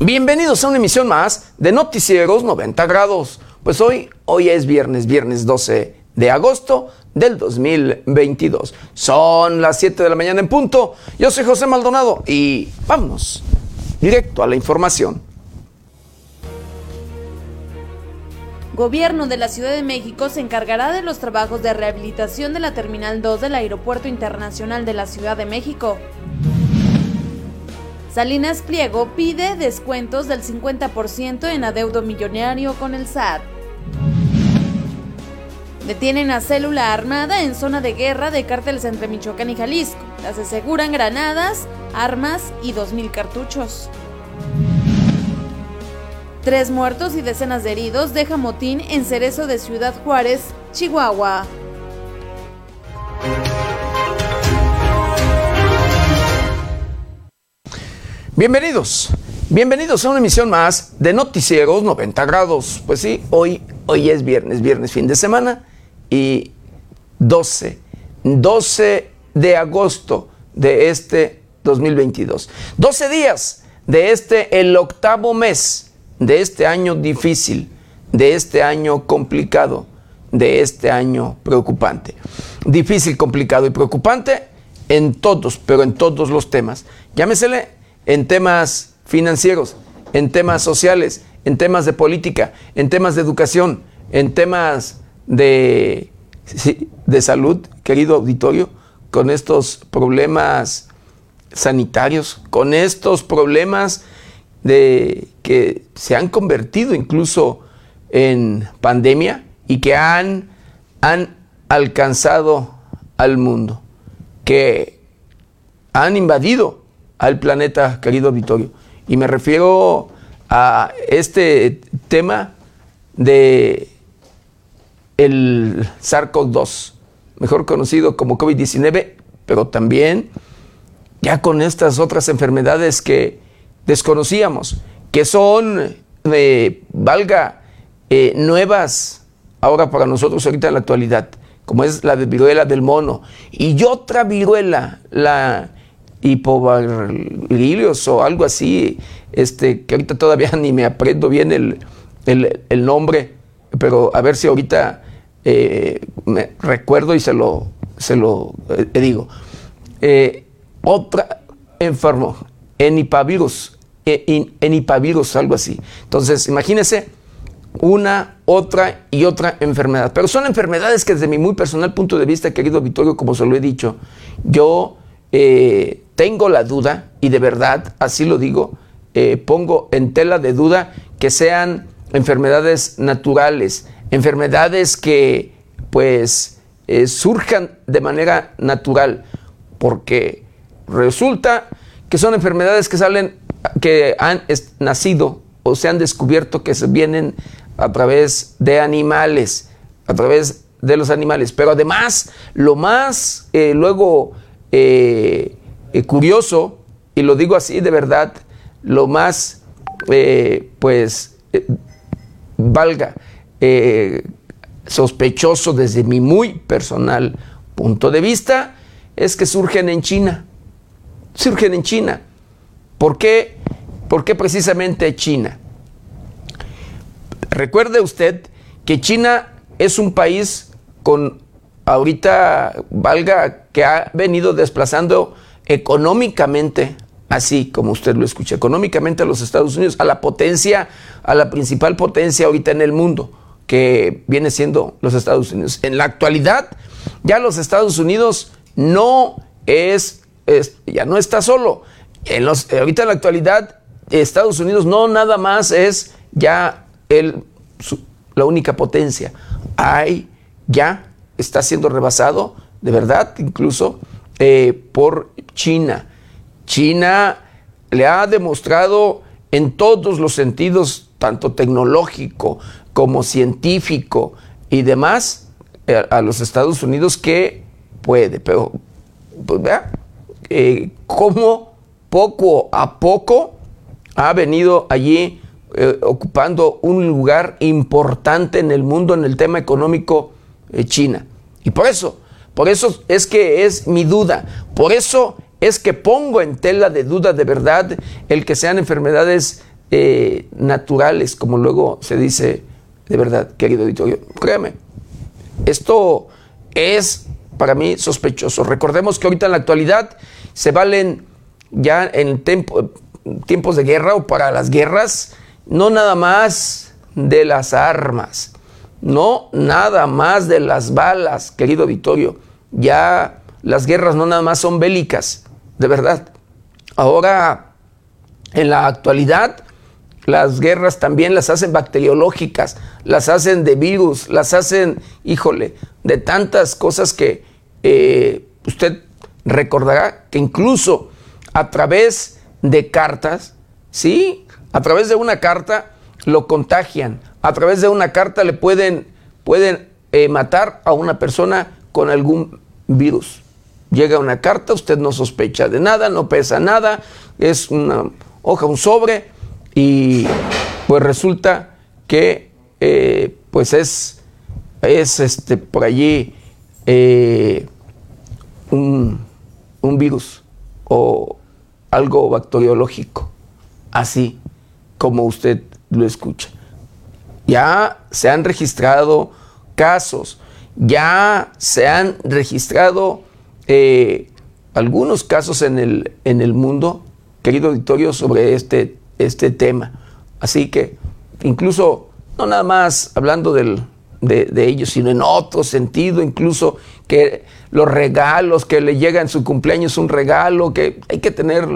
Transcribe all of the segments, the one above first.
Bienvenidos a una emisión más de Noticieros 90 grados. Pues hoy, hoy es viernes, viernes 12 de agosto del 2022. Son las 7 de la mañana en punto. Yo soy José Maldonado y vámonos directo a la información. Gobierno de la Ciudad de México se encargará de los trabajos de rehabilitación de la Terminal 2 del Aeropuerto Internacional de la Ciudad de México. Salinas Pliego pide descuentos del 50% en adeudo millonario con el SAT. Detienen a célula armada en zona de guerra de cárteles entre Michoacán y Jalisco. Las aseguran granadas, armas y 2.000 cartuchos. Tres muertos y decenas de heridos deja motín en Cerezo de Ciudad Juárez, Chihuahua. Bienvenidos, bienvenidos a una emisión más de Noticieros 90 grados. Pues sí, hoy, hoy es viernes, viernes fin de semana y 12, 12 de agosto de este 2022. 12 días de este, el octavo mes de este año difícil, de este año complicado, de este año preocupante. Difícil, complicado y preocupante en todos, pero en todos los temas. Llámesele en temas financieros, en temas sociales, en temas de política, en temas de educación, en temas de, de salud, querido auditorio, con estos problemas sanitarios, con estos problemas de que se han convertido incluso en pandemia y que han, han alcanzado al mundo, que han invadido al planeta, querido auditorio. Y me refiero a este tema de el SARS-CoV-2, mejor conocido como COVID-19, pero también ya con estas otras enfermedades que desconocíamos, que son, eh, valga, eh, nuevas ahora para nosotros ahorita en la actualidad, como es la de viruela del mono, y otra viruela, la hipovarilios o algo así, este, que ahorita todavía ni me aprendo bien el, el, nombre, pero a ver si ahorita eh, me recuerdo y se lo, se lo eh, digo. Eh, otra enfermo, enipavirus, enipavirus, algo así. Entonces, imagínense una, otra y otra enfermedad. Pero son enfermedades que desde mi muy personal punto de vista, querido Vittorio, como se lo he dicho, yo tengo la duda, y de verdad, así lo digo, eh, pongo en tela de duda que sean enfermedades naturales, enfermedades que pues eh, surjan de manera natural, porque resulta que son enfermedades que salen, que han nacido o se han descubierto que se vienen a través de animales, a través de los animales. Pero además, lo más eh, luego curioso, y lo digo así de verdad, lo más, eh, pues, eh, valga, sospechoso desde mi muy personal punto de vista, es que surgen en China. Surgen en China. ¿Por qué? ¿Por qué precisamente China? Recuerde usted que China es un país con, ahorita, valga, que ha venido desplazando económicamente, así como usted lo escucha, económicamente a los Estados Unidos, a la potencia, a la principal potencia ahorita en el mundo, que viene siendo los Estados Unidos. En la actualidad, ya los Estados Unidos no es, ya no está solo. En los, ahorita en la actualidad, Estados Unidos no nada más es ya el, la única potencia. Hay, ya está siendo rebasado, de verdad, incluso eh, por China. China le ha demostrado en todos los sentidos, tanto tecnológico como científico y demás, eh, a, los Estados Unidos que puede. Pero, pues vea, eh, cómo poco a poco ha venido allí ocupando un lugar importante en el mundo en el tema económico China. Y por eso, por eso es que es mi duda. Por eso es que pongo en tela de duda de verdad el que sean enfermedades eh, naturales, como luego se dice, de verdad, querido auditorio. Créame, esto es para mí sospechoso. Recordemos que ahorita en la actualidad se valen ya en tiempos de guerra o para las guerras, no nada más de las armas, no nada más de las balas, querido Vittorio. Ya las guerras no nada más son bélicas, de verdad. Ahora, en la actualidad, las guerras también las hacen bacteriológicas, las hacen de virus, las hacen, híjole, de tantas cosas que eh, usted recordará que incluso a través de cartas, ¿sí? A través de una carta lo contagian, a través de una carta le pueden, pueden eh, matar a una persona con algún virus. Llega una carta, usted no sospecha de nada, no pesa nada, es una hoja, un sobre, y pues resulta que eh, pues es, es este, por allí eh, un, un virus o algo bacteriológico, así como usted lo escucha. Ya se han registrado casos, ya se han registrado eh, algunos casos en el, en el mundo, querido auditorio, sobre este este tema. Así que incluso, no nada más hablando del, de, ellos, sino en otro sentido, incluso que los regalos que le llegan en su cumpleaños, un regalo, que hay que tener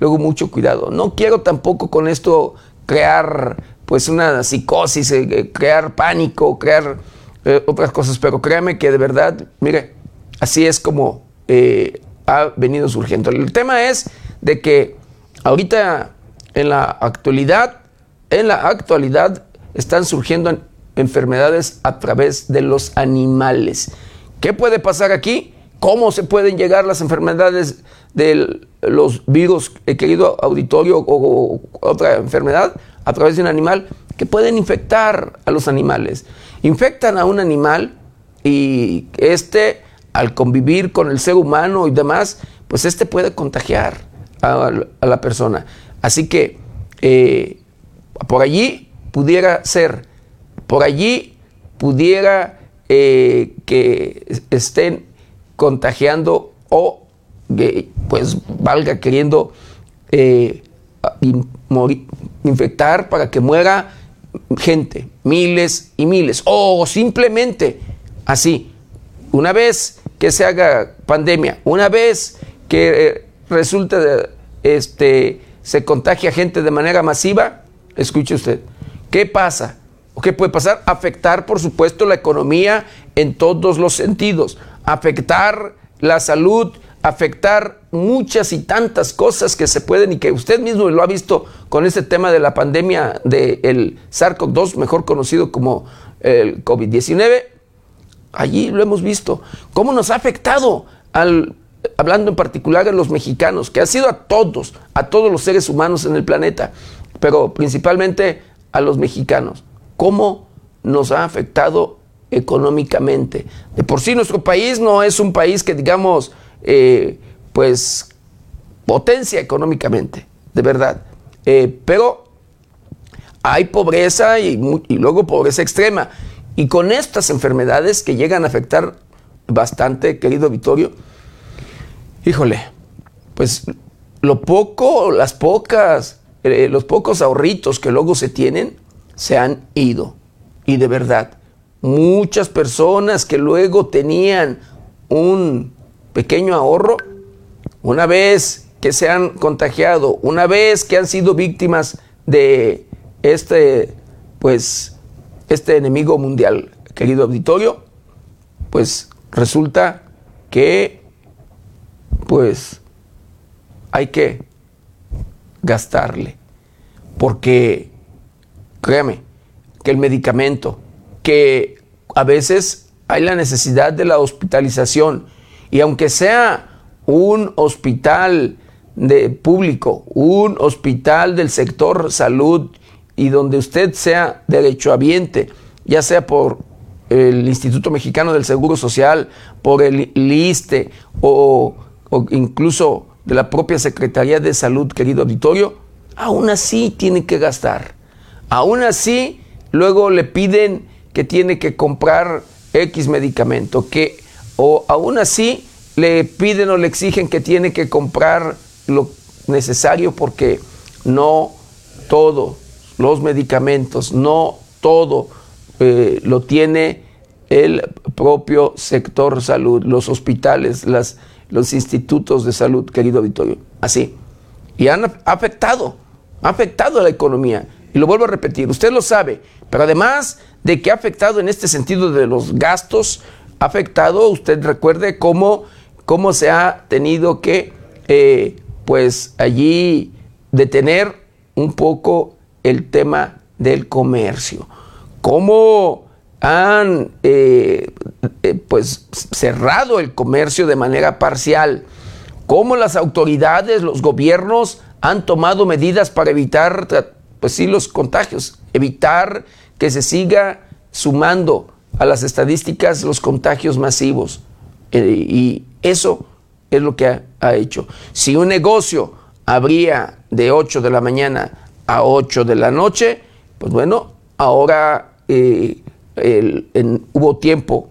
luego mucho cuidado. No quiero tampoco con esto crear pues una psicosis, eh, eh, crear pánico, crear otras cosas, pero créame que de verdad, mire, así es como ha venido surgiendo. El tema es de que ahorita en la actualidad, en la actualidad están surgiendo enfermedades a través de los animales. ¿Qué puede pasar aquí? ¿Cómo se pueden llegar las enfermedades de los virus, eh, querido auditorio, o, otra enfermedad a través de un animal? Que pueden infectar a los animales. Infectan a un animal y este, al convivir con el ser humano y demás, pues este puede contagiar a la persona. Así que eh, por allí pudiera ser, por allí pudiera eh, que estén contagiando o pues valga queriendo eh, infectar para que muera gente, miles y miles, o simplemente así, una vez que se haga pandemia, una vez que resulte este se contagia gente de manera masiva, escuche usted, ¿qué pasa? ¿O qué puede pasar? Afectar, por supuesto, la economía en todos los sentidos, afectar la salud, afectar muchas y tantas cosas que se pueden y que usted mismo lo ha visto con este tema de la pandemia del SARS-CoV-2, mejor conocido como el COVID-19. Allí lo hemos visto. ¿Cómo nos ha afectado al hablando en particular de los mexicanos, que ha sido a todos, a todos los seres humanos en el planeta, pero principalmente a los mexicanos, cómo nos ha afectado económicamente. De por sí nuestro país no es un país que digamos, eh, pues, potencia económicamente, de verdad. Eh, pero hay pobreza y luego pobreza extrema. Y con estas enfermedades que llegan a afectar bastante, querido Vittorio, híjole, pues lo poco, las pocas, eh, los pocos ahorritos que luego se tienen, se han ido. Y de verdad, muchas personas que luego tenían un pequeño ahorro, una vez que se han contagiado, una vez que han sido víctimas de este, pues, este enemigo mundial, querido auditorio, pues resulta que pues hay que gastarle. Porque, créame, que el medicamento, que a veces hay la necesidad de la hospitalización, y aunque sea un hospital de público, un hospital del sector salud, y donde usted sea derechohabiente, ya sea por el Instituto Mexicano del Seguro Social, por el LISTE o incluso de la propia Secretaría de Salud, querido auditorio, aún así tiene que gastar. Aún así, luego le piden que tiene que comprar X medicamento, que o aún así le piden o le exigen que tiene que comprar lo necesario porque no todos los medicamentos, no todo eh, lo tiene el propio sector salud, los hospitales, las, los institutos de salud, querido auditorio. Así. Y han afectado, ha afectado a la economía. Y lo vuelvo a repetir, usted lo sabe, pero además de que ha afectado en este sentido de los gastos, ha afectado, usted recuerde cómo, cómo se ha tenido que, eh, pues allí detener un poco el tema del comercio. Cómo han eh, eh, pues cerrado el comercio de manera parcial. Cómo las autoridades, los gobiernos han tomado medidas para evitar, pues sí, los contagios, evitar que se siga sumando a las estadísticas los contagios masivos. Eh, y eso es lo que ha, hecho. Si un negocio abría de 8 de la mañana a 8 de la noche, pues bueno, ahora eh, hubo tiempo,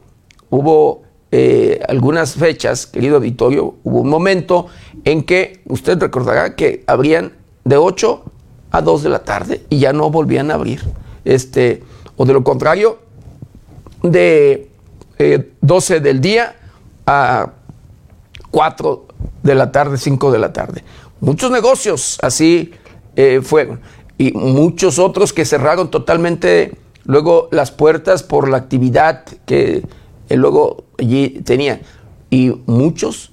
hubo eh, algunas fechas, querido auditorio, hubo un momento en que usted recordará que abrían de 8 a 2 de la tarde y ya no volvían a abrir. Este, o de lo contrario, de 12 eh, del día a 4 de la tarde, 5 de la tarde. Muchos negocios así eh, fueron. Y muchos otros que cerraron totalmente luego las puertas por la actividad que eh, luego allí tenían. Y muchos,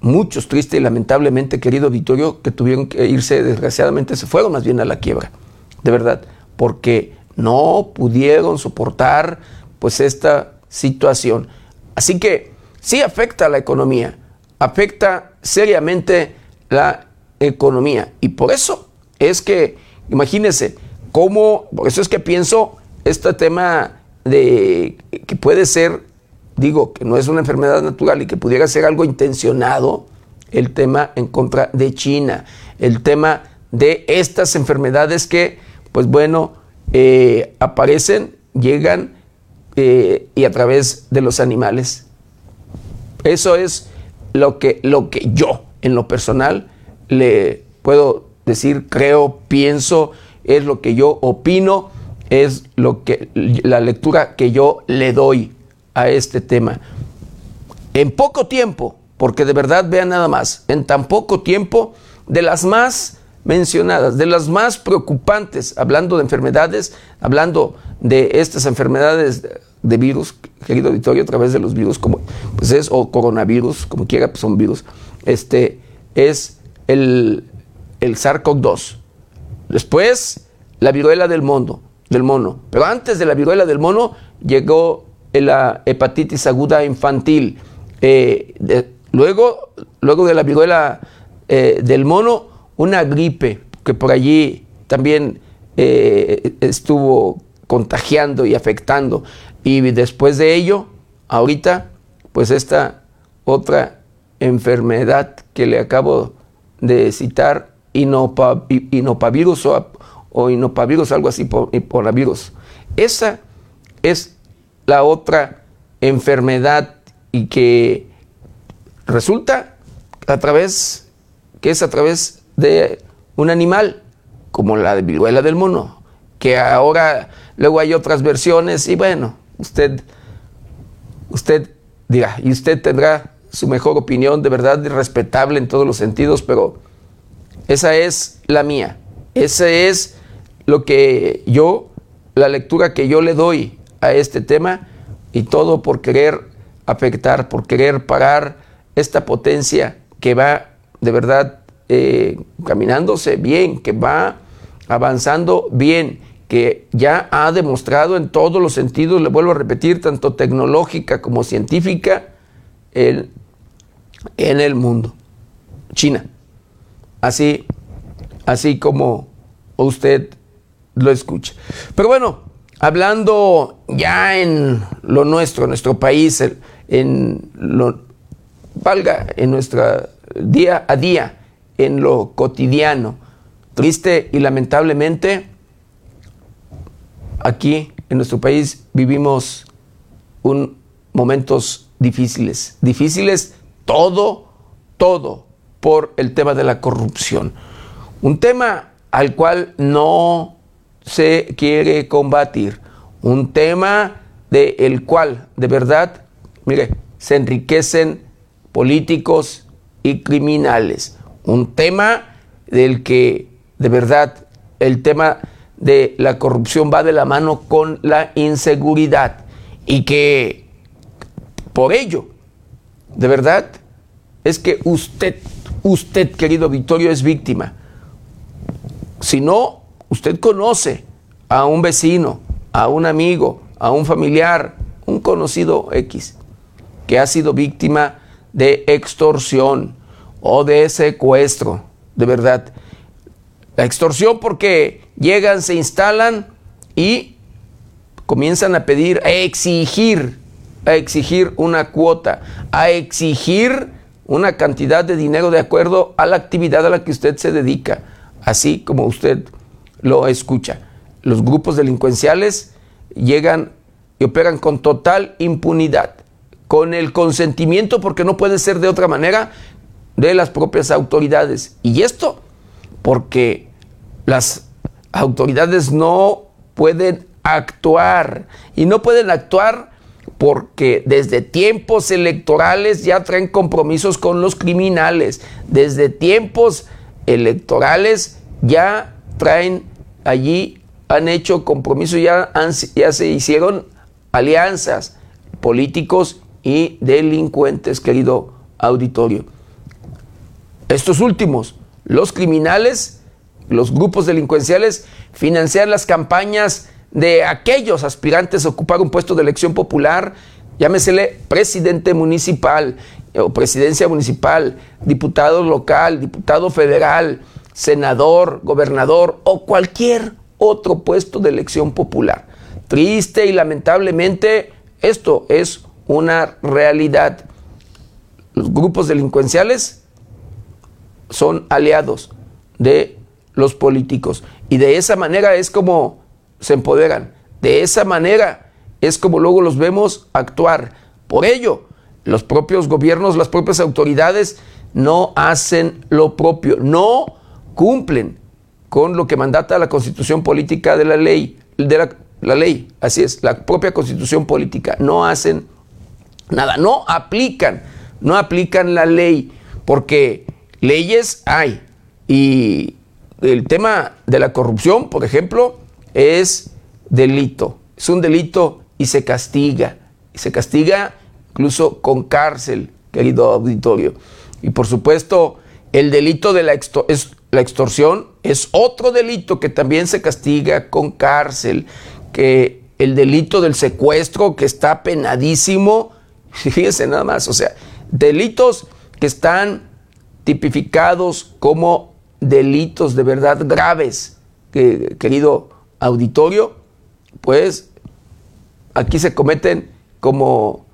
muchos, triste y lamentablemente, querido Vittorio, que tuvieron que irse, desgraciadamente, se fueron más bien a la quiebra. De verdad. Porque no pudieron soportar pues esta situación. Así que sí afecta a la economía, afecta seriamente la economía. Y por eso es que, imagínense, cómo, eso es que pienso este tema de que puede ser, digo, que no es una enfermedad natural y que pudiera ser algo intencionado, el tema en contra de China, el tema de estas enfermedades que, pues bueno, eh, aparecen, llegan eh, y a través de los animales. Eso es lo que, lo que yo, en lo personal, le puedo decir, creo, pienso, es lo que yo opino, es lo que la lectura que yo le doy a este tema. En poco tiempo, porque de verdad vean nada más, en tan poco tiempo, de las más mencionadas, de las más preocupantes, hablando de enfermedades, hablando de estas enfermedades de virus, querido auditorio, a través de los virus, como pues es, o coronavirus, como quiera, pues son virus, este, es el, el SARS-CoV-2. Después, la viruela del mono, del mono. Pero antes de la viruela del mono, llegó la hepatitis aguda infantil. Eh, luego, luego de la viruela eh, del mono, una gripe que por allí también eh, estuvo contagiando y afectando. Y después de ello, ahorita, pues esta otra enfermedad que le acabo de citar, inopavirus o, o inopavirus, algo así, por, virus. Esa es la otra enfermedad y que resulta a través, que es a través de un animal, como la de viruela del mono, que ahora luego hay otras versiones y bueno, usted, usted dirá, y usted tendrá su mejor opinión, de verdad respetable en todos los sentidos, pero esa es la mía, ese es lo que yo, la lectura que yo le doy a este tema y todo por querer afectar, por querer parar esta potencia que va de verdad eh, caminándose bien, que va avanzando bien, que ya ha demostrado en todos los sentidos, le vuelvo a repetir, tanto tecnológica como científica, el, en el mundo. China. Así, así como usted lo escucha. Pero bueno, hablando ya en lo nuestro, en nuestro país, en lo valga en nuestra día a día, en lo cotidiano. Triste y lamentablemente, aquí en nuestro país vivimos un, momentos difíciles. Difíciles todo, todo por el tema de la corrupción. Un tema al cual no se quiere combatir. Un tema del el cual, de verdad, mire, se enriquecen políticos y criminales. Un tema del que, de verdad, el tema de la corrupción va de la mano con la inseguridad y que por ello, de verdad, es que usted, usted, querido Victorio, es víctima. Si no, usted conoce a un vecino, a un amigo, a un familiar, un conocido X, que ha sido víctima de extorsión o de secuestro, de verdad. La extorsión porque llegan, se instalan y comienzan a pedir, a exigir, a exigir una cuota, a exigir una cantidad de dinero de acuerdo a la actividad a la que usted se dedica, así como usted lo escucha. Los grupos delincuenciales llegan y operan con total impunidad, con el consentimiento, porque no puede ser de otra manera, de las propias autoridades. Y esto porque las autoridades no pueden actuar y no pueden actuar porque desde tiempos electorales ya traen compromisos con los criminales, desde tiempos electorales ya traen allí, han hecho compromisos, ya, se hicieron alianzas políticos y delincuentes, querido auditorio. Estos últimos, los criminales, los grupos delincuenciales, financiar las campañas de aquellos aspirantes a ocupar un puesto de elección popular, llámesele presidente municipal o presidencia municipal, diputado local, diputado federal, senador, gobernador o cualquier otro puesto de elección popular. Triste y lamentablemente esto es una realidad. Los grupos delincuenciales son aliados de los políticos y de esa manera es como se empoderan. De esa manera es como luego los vemos actuar. Por ello, los propios gobiernos, las propias autoridades no hacen lo propio, no cumplen con lo que mandata la constitución política de la ley, de la, ley, así es, la propia constitución política, no hacen nada, no aplican, no aplican la ley, porque leyes hay. Y el tema de la corrupción, por ejemplo, es delito, es un delito y se castiga, y se castiga incluso con cárcel, querido auditorio. Y por supuesto, el delito de la, es, la extorsión es otro delito que también se castiga con cárcel, que el delito del secuestro que está penadísimo, fíjense nada más, o sea, delitos que están tipificados como delitos de verdad graves, que, querido auditorio, pues aquí se cometen como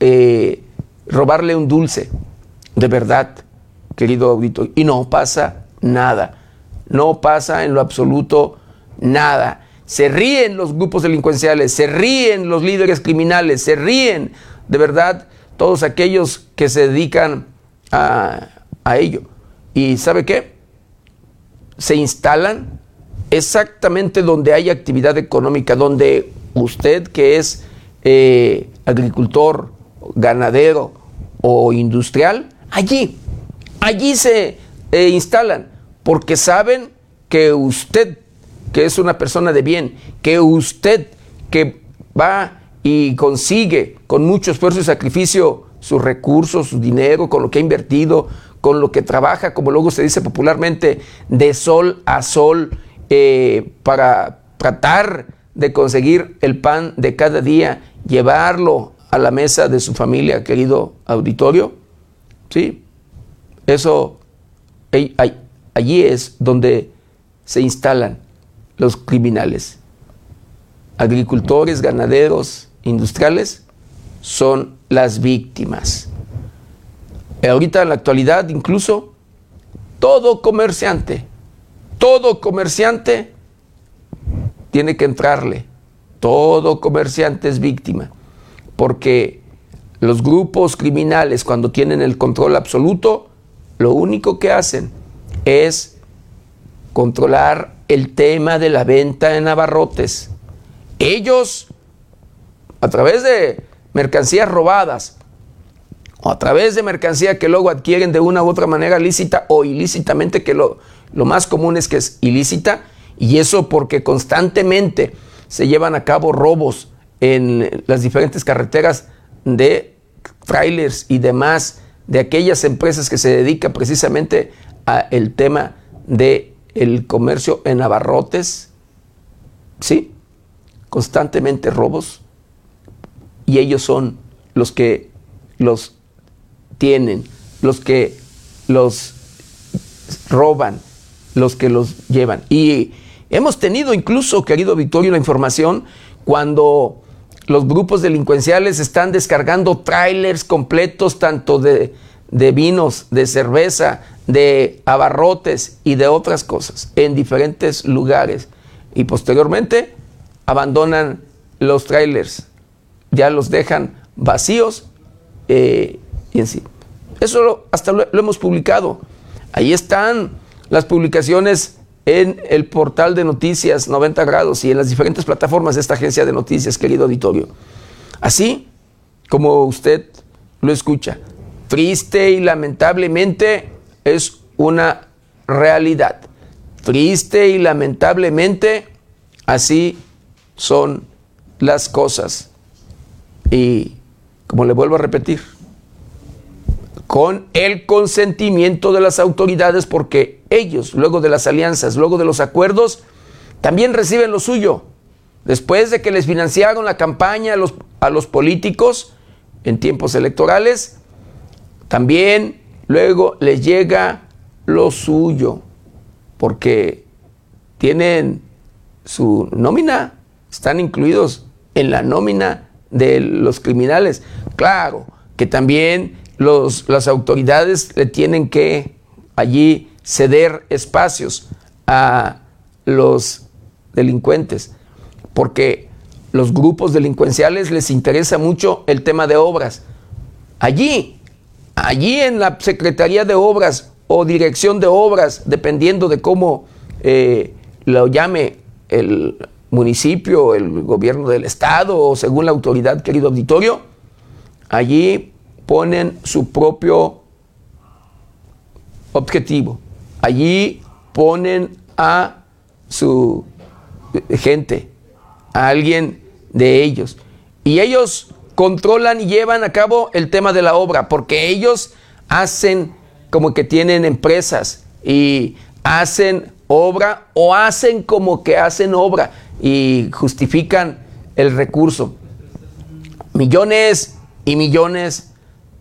eh, robarle un dulce, de verdad, querido auditorio, y no pasa nada, no pasa en lo absoluto nada. Se ríen los grupos delincuenciales, se ríen los líderes criminales, se ríen de verdad todos aquellos que se dedican a, a ello. ¿Y sabe qué? Se instalan exactamente donde hay actividad económica, donde usted que es eh, agricultor, ganadero o industrial, allí, allí se eh, instalan, porque saben que usted, que es una persona de bien, que usted que va y consigue con mucho esfuerzo y sacrificio sus recursos, su dinero, con lo que ha invertido, con lo que trabaja, como luego se dice popularmente, de sol a sol, eh, para tratar de conseguir el pan de cada día, llevarlo a la mesa de su familia, querido auditorio. ¿Sí? Eso, allí es donde se instalan los criminales. Agricultores, ganaderos, industriales son las víctimas. Ahorita en la actualidad incluso todo comerciante todo comerciante tiene que entrarle. Todo comerciante es víctima. Porque los grupos criminales, cuando tienen el control absoluto, lo único que hacen es controlar el tema de la venta en abarrotes. Ellos, a través de mercancías robadas, o a través de mercancía que luego adquieren de una u otra manera lícita o ilícitamente, que lo, lo más común es que es ilícita, y eso porque constantemente se llevan a cabo robos en las diferentes carreteras de trailers y demás de aquellas empresas que se dedican precisamente al tema de el comercio en abarrotes, sí, constantemente robos y ellos son los que los tienen, los que los roban, los que los llevan. Y hemos tenido incluso, querido Victorio, la información cuando los grupos delincuenciales están descargando trailers completos tanto de, de, vinos, de cerveza, de abarrotes y de otras cosas en diferentes lugares. Y posteriormente abandonan los trailers, ya los dejan vacíos eh, y en sí. Eso hasta lo, lo hemos publicado. Ahí están las publicaciones en el portal de noticias 90 grados y en las diferentes plataformas de esta agencia de noticias, querido auditorio. Así como usted lo escucha, triste y lamentablemente es una realidad. Triste y lamentablemente así son las cosas. Y como le vuelvo a repetir, con el consentimiento de las autoridades, porque ellos, luego de las alianzas, luego de los acuerdos, también reciben lo suyo. Después de que les financiaron la campaña a los, a los políticos en tiempos electorales, también luego les llega lo suyo, porque tienen su nómina, están incluidos en la nómina de los criminales. Claro que también los, las autoridades le tienen que allí ceder espacios a los delincuentes, porque los grupos delincuenciales les interesa mucho el tema de obras. Allí, allí en la Secretaría de Obras o Dirección de Obras, dependiendo de cómo eh, lo llame el municipio, el gobierno del estado o según la autoridad, querido auditorio, allí ponen su propio objetivo. Allí ponen a su gente, a alguien de ellos. Y ellos controlan y llevan a cabo el tema de la obra, porque ellos hacen como que tienen empresas y hacen obra o hacen como que hacen obra y justifican el recurso. Millones y millones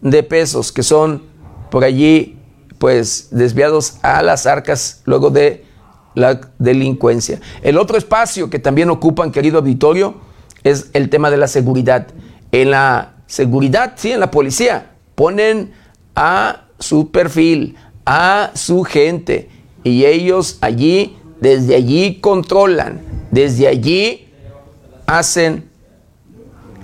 de pesos que son por allí pues desviados a las arcas luego de la delincuencia. El otro espacio que también ocupan, querido auditorio, es el tema de la seguridad. En la seguridad, sí, en la policía, ponen a su perfil, a su gente, y ellos allí, desde allí controlan, desde allí hacen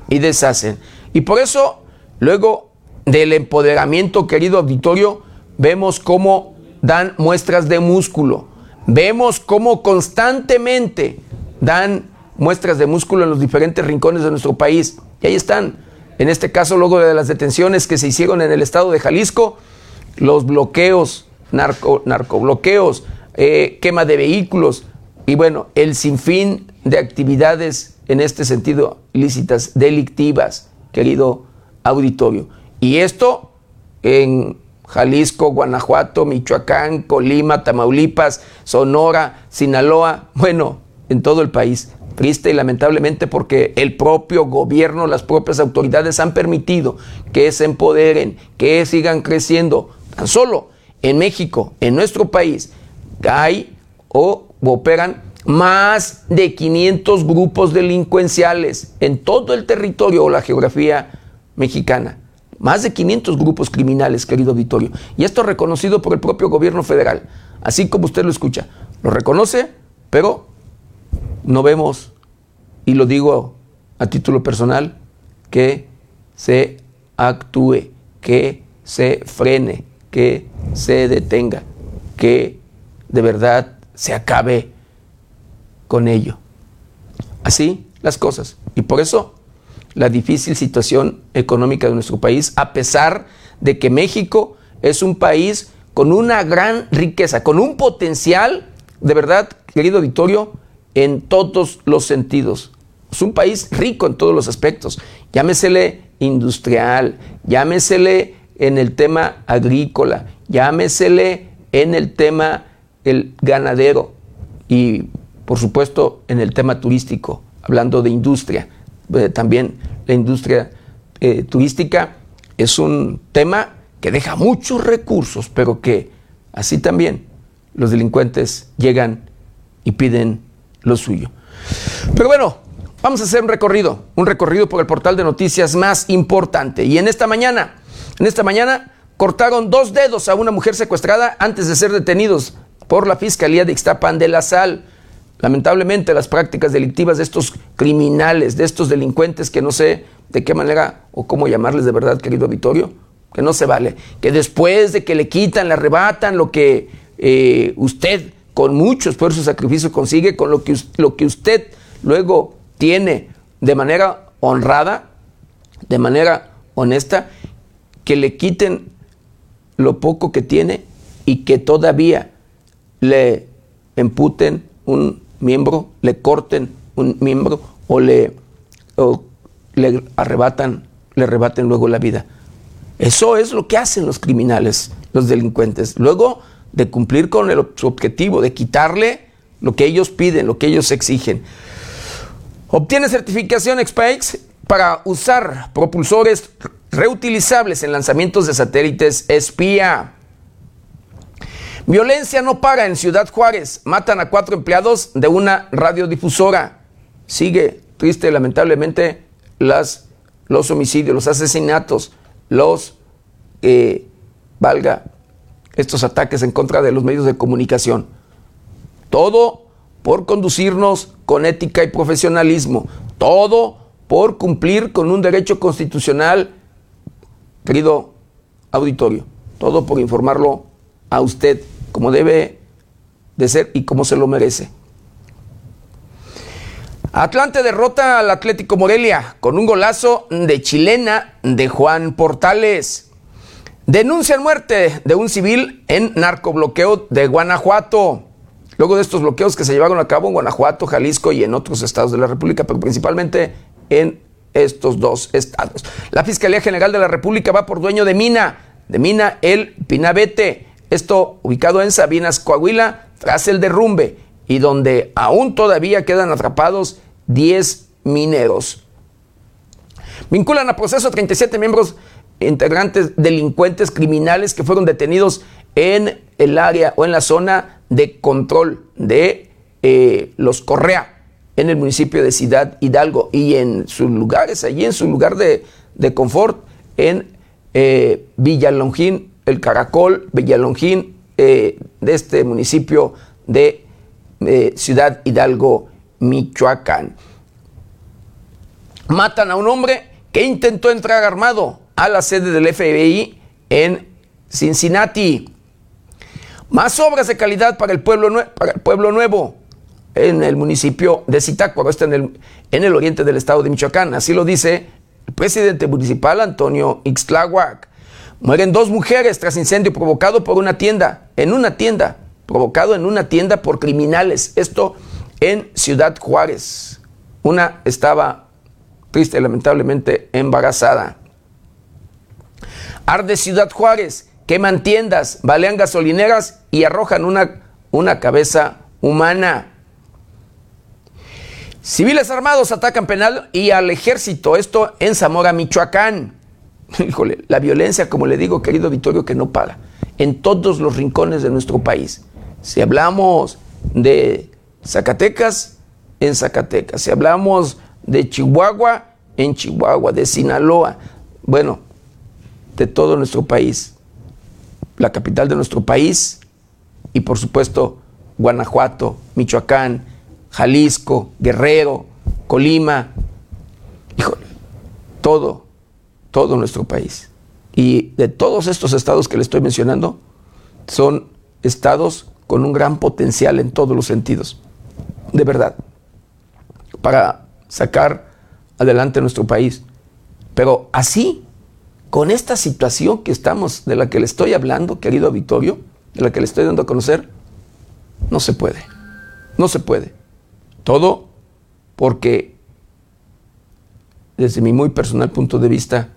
y deshacen. Y por eso, luego del empoderamiento, querido auditorio, vemos cómo dan muestras de músculo, vemos cómo constantemente dan muestras de músculo en los diferentes rincones de nuestro país. Y ahí están, en este caso, luego de las detenciones que se hicieron en el estado de Jalisco, los bloqueos, narco, narcobloqueos, eh, quema de vehículos y bueno, el sinfín de actividades en este sentido ilícitas, delictivas, querido auditorio. Y esto en Jalisco, Guanajuato, Michoacán, Colima, Tamaulipas, Sonora, Sinaloa, bueno, en todo el país. Triste y lamentablemente porque el propio gobierno, las propias autoridades han permitido que se empoderen, que sigan creciendo. Tan solo en México, en nuestro país, hay o operan más de 500 grupos delincuenciales en todo el territorio o la geografía mexicana. Más de 500 grupos criminales, querido Vitorio. Y esto reconocido por el propio gobierno federal. Así como usted lo escucha. lo reconoce, pero no vemos, y lo digo a título personal, que se actúe, que se frene, que se detenga, que de verdad se acabe con ello. Así las cosas. Y por eso la difícil situación económica de nuestro país, a pesar de que México es un país con una gran riqueza, con un potencial, de verdad, querido auditorio, en todos los sentidos. Es un país rico en todos los aspectos. Llámesele industrial, llámesele en el tema agrícola, llámesele en el tema el ganadero y por supuesto en el tema turístico, hablando de industria. Eh, también la industria eh, turística es un tema que deja muchos recursos, pero que así también los delincuentes llegan y piden lo suyo. Pero bueno, vamos a hacer un recorrido, un recorrido por el portal de noticias más importante. Y en esta mañana, en esta mañana cortaron dos dedos a una mujer secuestrada antes de ser detenidos por la Fiscalía de Ixtapan de la Sal. Lamentablemente las prácticas delictivas de estos criminales, de estos delincuentes que no sé de qué manera o cómo llamarles de verdad, querido auditorio, que no se vale. Que después de que le quitan, le arrebatan lo que eh, usted con mucho esfuerzo y sacrificio consigue, con lo que, lo que usted luego tiene de manera honrada, de manera honesta, que le quiten lo poco que tiene y que todavía le emputen un miembro, le corten un miembro o le, le arrebatan, le arrebaten luego la vida. Eso es lo que hacen los criminales, los delincuentes. Luego de cumplir con el, su objetivo, de quitarle lo que ellos piden, lo que ellos exigen. Obtiene certificación XPEX para usar propulsores reutilizables en lanzamientos de satélites espía. Violencia no para en Ciudad Juárez. Matan a cuatro empleados de una radiodifusora. Sigue triste, lamentablemente, las, los homicidios, los asesinatos, los, eh, valga, estos ataques en contra de los medios de comunicación. Todo por conducirnos con ética y profesionalismo. Todo por cumplir con un derecho constitucional, querido auditorio. Todo por informarlo a usted como debe de ser y como se lo merece. Atlante derrota al Atlético Morelia con un golazo de chilena de Juan Portales. Denuncian muerte de un civil en narcobloqueo de Guanajuato. Luego de estos bloqueos que se llevaron a cabo en Guanajuato, Jalisco y en otros estados de la República, pero principalmente en estos dos estados. La Fiscalía General de la República va por dueño de Mina, de Mina El Pinabete. Esto ubicado en Sabinas, Coahuila, tras el derrumbe y donde aún todavía quedan atrapados 10 mineros. Vinculan a proceso 37 miembros integrantes delincuentes criminales que fueron detenidos en el área o en la zona de control de eh, los Correa en el municipio de Ciudad Hidalgo y en sus lugares, allí en su lugar de, confort, en eh, Villalongín, el Caracol, Villalongín, eh, de este municipio de Ciudad Hidalgo, Michoacán. Matan a un hombre que intentó entrar armado a la sede del FBI en Cincinnati. Más obras de calidad para el pueblo, para el pueblo nuevo en el municipio de Zitácuaro, está en el, en el oriente del estado de Michoacán. Así lo dice el presidente municipal Antonio Ixtláhuac. Mueren dos mujeres tras incendio provocado por una tienda, en una tienda, provocado en una tienda por criminales. Esto en Ciudad Juárez. Una estaba triste, lamentablemente embarazada. Arde Ciudad Juárez, queman tiendas, balean gasolineras y arrojan una, una cabeza humana. Civiles armados atacan penal y al ejército, esto en Zamora, Michoacán. Híjole, la violencia, como le digo, querido Vittorio, que no para, en todos los rincones de nuestro país. Si hablamos de Zacatecas, en Zacatecas. Si hablamos de Chihuahua, en Chihuahua, de Sinaloa. Bueno, de todo nuestro país, la capital de nuestro país y por supuesto Guanajuato, Michoacán, Jalisco, Guerrero, Colima, híjole, todo, todo nuestro país. Y de todos estos estados que le estoy mencionando, son estados con un gran potencial en todos los sentidos, de verdad, para sacar adelante nuestro país. Pero así, con esta situación que estamos, de la que le estoy hablando, querido Vittorio, de la que le estoy dando a conocer, no se puede. No se puede. Todo porque, desde mi muy personal punto de vista,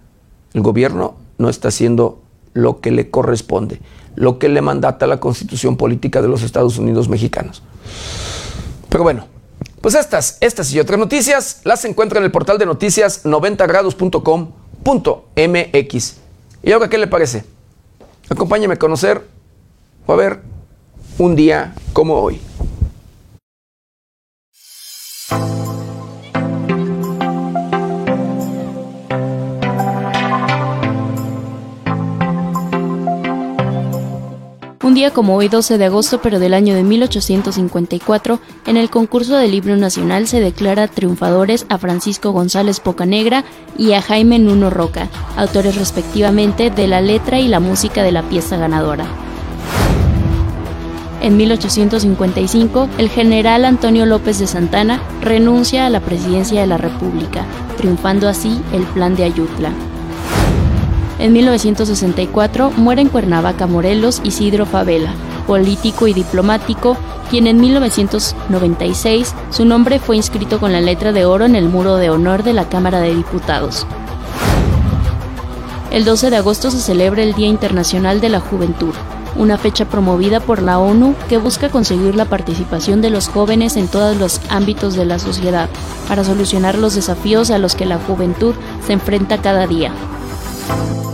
el gobierno no está haciendo lo que le corresponde, lo que le mandata la constitución política de los Estados Unidos mexicanos. Pero bueno, pues estas, estas y otras noticias las encuentra en el portal de noticias 90grados.com.mx. ¿Y ahora qué le parece? Acompáñeme a conocer o a ver un día como hoy. Un día como hoy, 12 de agosto, pero del año de 1854, en el concurso del libro nacional se declara triunfadores a Francisco González Pocanegra y a Jaime Nuno Roca, autores respectivamente de la letra y la música de la pieza ganadora. En 1855, el general Antonio López de Santana renuncia a la presidencia de la República, triunfando así el Plan de Ayutla. En 1964 muere en Cuernavaca, Morelos, Isidro Favela, político y diplomático, quien en 1996 su nombre fue inscrito con la letra de oro en el muro de honor de la Cámara de Diputados. El 12 de agosto se celebra el Día Internacional de la Juventud, una fecha promovida por la ONU que busca conseguir la participación de los jóvenes en todos los ámbitos de la sociedad para solucionar los desafíos a los que la juventud se enfrenta cada día. you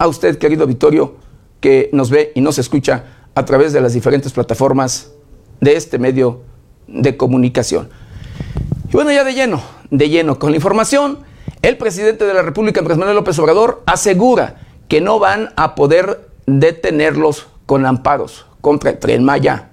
a usted, querido Vittorio, que nos ve y nos escucha a través de las diferentes plataformas de este medio de comunicación. Y bueno, ya de lleno, de lleno con la información, el presidente de la República, Andrés Manuel López Obrador, asegura que no van a poder detenerlos con amparos contra el tren Maya.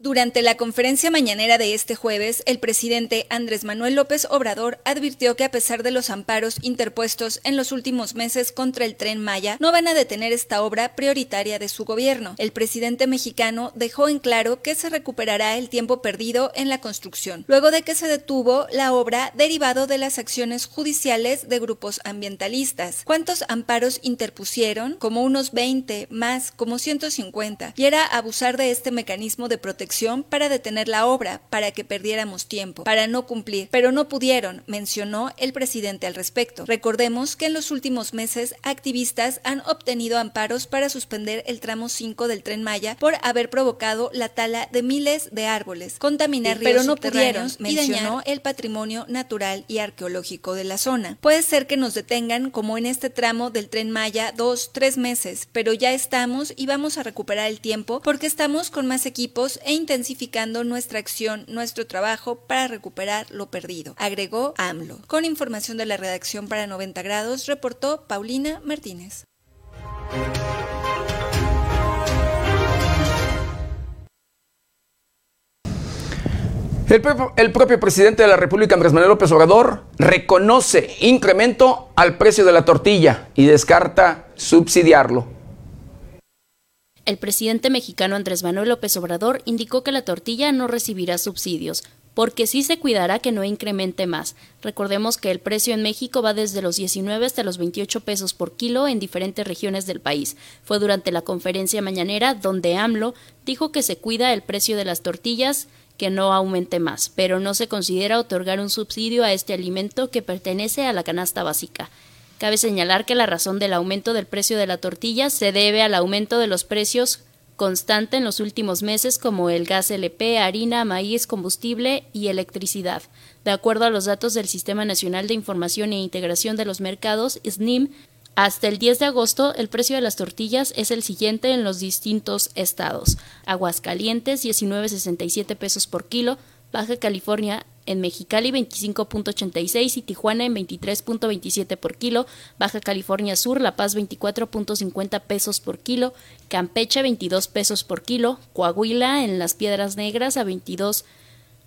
Durante la conferencia mañanera de este jueves, el presidente Andrés Manuel López Obrador advirtió que a pesar de los amparos interpuestos en los últimos meses contra el tren Maya, no van a detener esta obra prioritaria de su gobierno. El presidente mexicano dejó en claro que se recuperará el tiempo perdido en la construcción, luego de que se detuvo la obra derivado de las acciones judiciales de grupos ambientalistas. ¿Cuántos amparos interpusieron? Como unos 20, más, como 150. Y era abusar de este mecanismo de protección para detener la obra, para que perdiéramos tiempo, para no cumplir, pero no pudieron, mencionó el presidente al respecto. Recordemos que en los últimos meses activistas han obtenido amparos para suspender el tramo 5 del tren Maya por haber provocado la tala de miles de árboles, contaminar ríos pero no pudieron, mencionó el patrimonio natural y arqueológico de la zona. Puede ser que nos detengan como en este tramo del tren Maya dos, tres meses, pero ya estamos y vamos a recuperar el tiempo porque estamos con más equipos e intensificando nuestra acción, nuestro trabajo para recuperar lo perdido, agregó AMLO. Con información de la redacción para 90 grados, reportó Paulina Martínez. El, propio presidente de la República, Andrés Manuel López Obrador, reconoce incremento al precio de la tortilla y descarta subsidiarlo. El presidente mexicano Andrés Manuel López Obrador indicó que la tortilla no recibirá subsidios, porque sí se cuidará que no incremente más. Recordemos que el precio en México va desde los 19 hasta los 28 pesos por kilo en diferentes regiones del país. Fue durante la conferencia mañanera donde AMLO dijo que se cuida el precio de las tortillas que no aumente más, pero no se considera otorgar un subsidio a este alimento que pertenece a la canasta básica. Cabe señalar que la razón del aumento del precio de la tortilla se debe al aumento de los precios constante en los últimos meses como el gas LP, harina, maíz, combustible y electricidad. De acuerdo a los datos del Sistema Nacional de Información e Integración de los Mercados, SNIM, hasta el 10 de agosto, el precio de las tortillas es el siguiente en los distintos estados. Aguascalientes, 19.67 pesos por kilo. Baja California, en Mexicali 25.86 y Tijuana en 23.27 por kilo, Baja California Sur, La Paz 24.50 pesos por kilo, Campeche 22 pesos por kilo, Coahuila en Las Piedras Negras a 22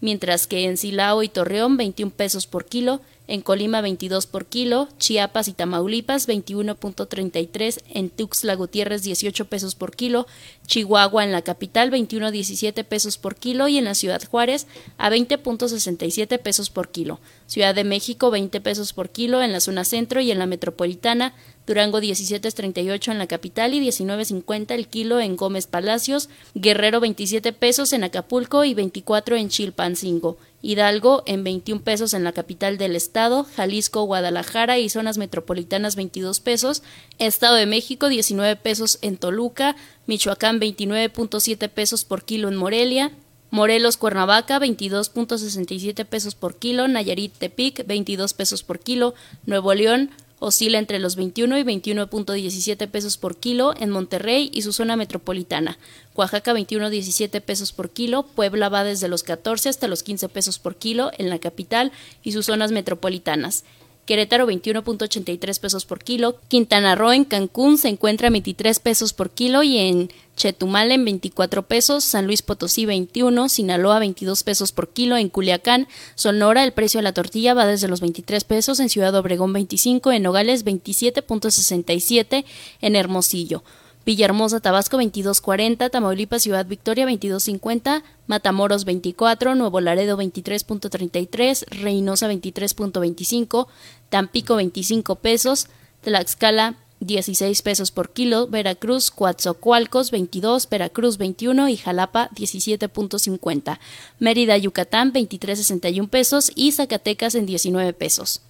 mientras que en Silao y Torreón 21 pesos por kilo, en Colima 22 por kilo, Chiapas y Tamaulipas 21.33, en Tuxtla Gutiérrez 18 pesos por kilo, Chihuahua en la capital 21.17 pesos por kilo y en la Ciudad Juárez a 20.67 pesos por kilo. Ciudad de México 20 pesos por kilo en la zona centro y en la metropolitana Durango 17.38 en la capital y 19.50 el kilo en Gómez Palacios, Guerrero 27 pesos en Acapulco y 24 en Chilpancingo, Hidalgo en 21 pesos en la capital del estado, Jalisco, Guadalajara y zonas metropolitanas 22 pesos, Estado de México 19 pesos en Toluca, Michoacán 29.7 pesos por kilo en Morelia, Morelos, Cuernavaca, 22.67 pesos por kilo, Nayarit, Tepic, 22 pesos por kilo, Nuevo León, oscila entre los 21 y 21.17 pesos por kilo en Monterrey y su zona metropolitana. Oaxaca 21.17 pesos por kilo, Puebla va desde los 14 hasta los 15 pesos por kilo en la capital y sus zonas metropolitanas. Querétaro 21.83 pesos por kilo, Quintana Roo en Cancún se encuentra a 23 pesos por kilo y en Chetumal en 24 pesos, San Luis Potosí 21, Sinaloa 22 pesos por kilo, en Culiacán, Sonora el precio de la tortilla va desde los 23 pesos, en Ciudad Obregón 25, en Nogales 27.67, en Hermosillo. Villahermosa, Tabasco 22.40, Tamaulipas, Ciudad Victoria 22.50, Matamoros 24, Nuevo Laredo 23.33, Reynosa 23.25, Tampico 25 pesos, Tlaxcala 16 pesos por kilo, Veracruz, Coatzacoalcos 22, Veracruz 21 y Jalapa 17.50, Mérida, Yucatán 23.61 pesos y Zacatecas en 19 pesos.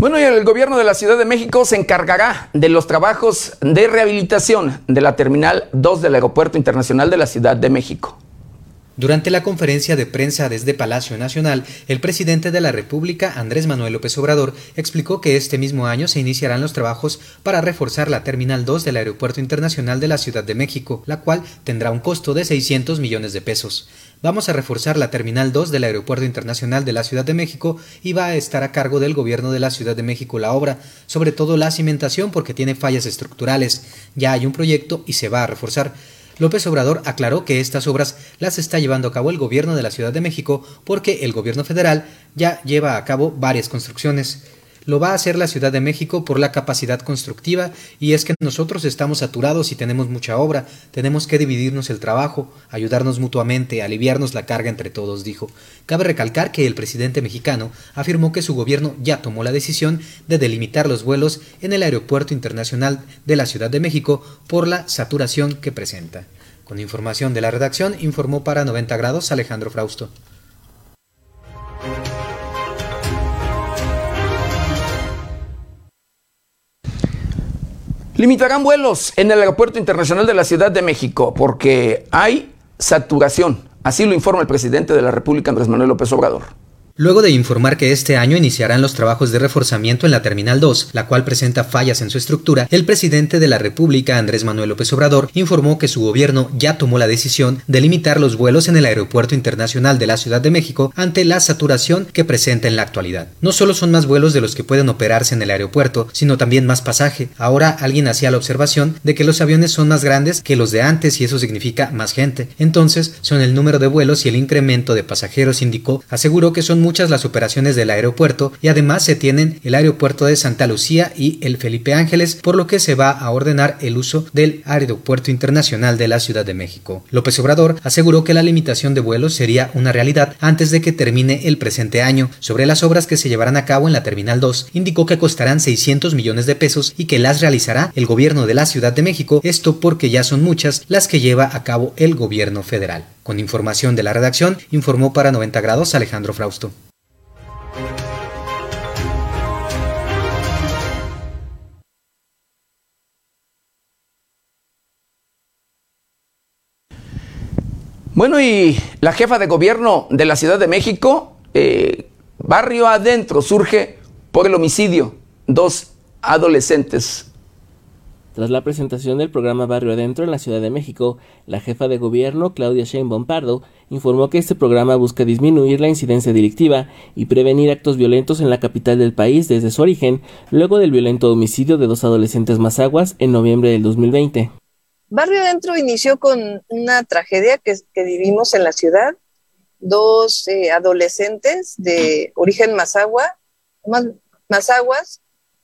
Bueno, y el gobierno de la Ciudad de México se encargará de los trabajos de rehabilitación de la Terminal 2 del Aeropuerto Internacional de la Ciudad de México. Durante la conferencia de prensa desde Palacio Nacional, el presidente de la República, Andrés Manuel López Obrador, explicó que este mismo año se iniciarán los trabajos para reforzar la Terminal 2 del Aeropuerto Internacional de la Ciudad de México, la cual tendrá un costo de 600 millones de pesos. Vamos a reforzar la Terminal 2 del Aeropuerto Internacional de la Ciudad de México y va a estar a cargo del gobierno de la Ciudad de México la obra, sobre todo la cimentación porque tiene fallas estructurales. Ya hay un proyecto y se va a reforzar. López Obrador aclaró que estas obras las está llevando a cabo el gobierno de la Ciudad de México porque el gobierno federal ya lleva a cabo varias construcciones lo va a hacer la Ciudad de México por la capacidad constructiva y es que nosotros estamos saturados y tenemos mucha obra, tenemos que dividirnos el trabajo, ayudarnos mutuamente, aliviarnos la carga entre todos, dijo. Cabe recalcar que el presidente mexicano afirmó que su gobierno ya tomó la decisión de delimitar los vuelos en el Aeropuerto Internacional de la Ciudad de México por la saturación que presenta. Con información de la redacción, informó para 90 grados Alejandro Frausto. Limitarán vuelos en el Aeropuerto Internacional de la Ciudad de México porque hay saturación. Así lo informa el presidente de la República, Andrés Manuel López Obrador. Luego de informar que este año iniciarán los trabajos de reforzamiento en la Terminal 2, la cual presenta fallas en su estructura, el presidente de la República, Andrés Manuel López Obrador, informó que su gobierno ya tomó la decisión de limitar los vuelos en el Aeropuerto Internacional de la Ciudad de México ante la saturación que presenta en la actualidad. No solo son más vuelos de los que pueden operarse en el aeropuerto, sino también más pasaje. Ahora alguien hacía la observación de que los aviones son más grandes que los de antes y eso significa más gente. Entonces, son el número de vuelos y el incremento de pasajeros indicó, aseguró que son muchas las operaciones del aeropuerto y además se tienen el aeropuerto de Santa Lucía y el Felipe Ángeles, por lo que se va a ordenar el uso del Aeropuerto Internacional de la Ciudad de México. López Obrador aseguró que la limitación de vuelos sería una realidad antes de que termine el presente año. Sobre las obras que se llevarán a cabo en la Terminal 2, indicó que costarán 600 millones de pesos y que las realizará el gobierno de la Ciudad de México, esto porque ya son muchas las que lleva a cabo el gobierno federal. Con información de la redacción, informó para 90 grados Alejandro Frausto. Bueno, y la jefa de gobierno de la Ciudad de México, eh, barrio adentro, surge por el homicidio. Dos adolescentes tras la presentación del programa Barrio Adentro en la Ciudad de México, la jefa de gobierno, Claudia Sheinbaum Pardo, informó que este programa busca disminuir la incidencia delictiva y prevenir actos violentos en la capital del país desde su origen, luego del violento homicidio de dos adolescentes mazaguas en noviembre del 2020. Barrio Adentro inició con una tragedia que, vivimos en la ciudad. Dos eh, adolescentes de origen mazagua, mazaguas,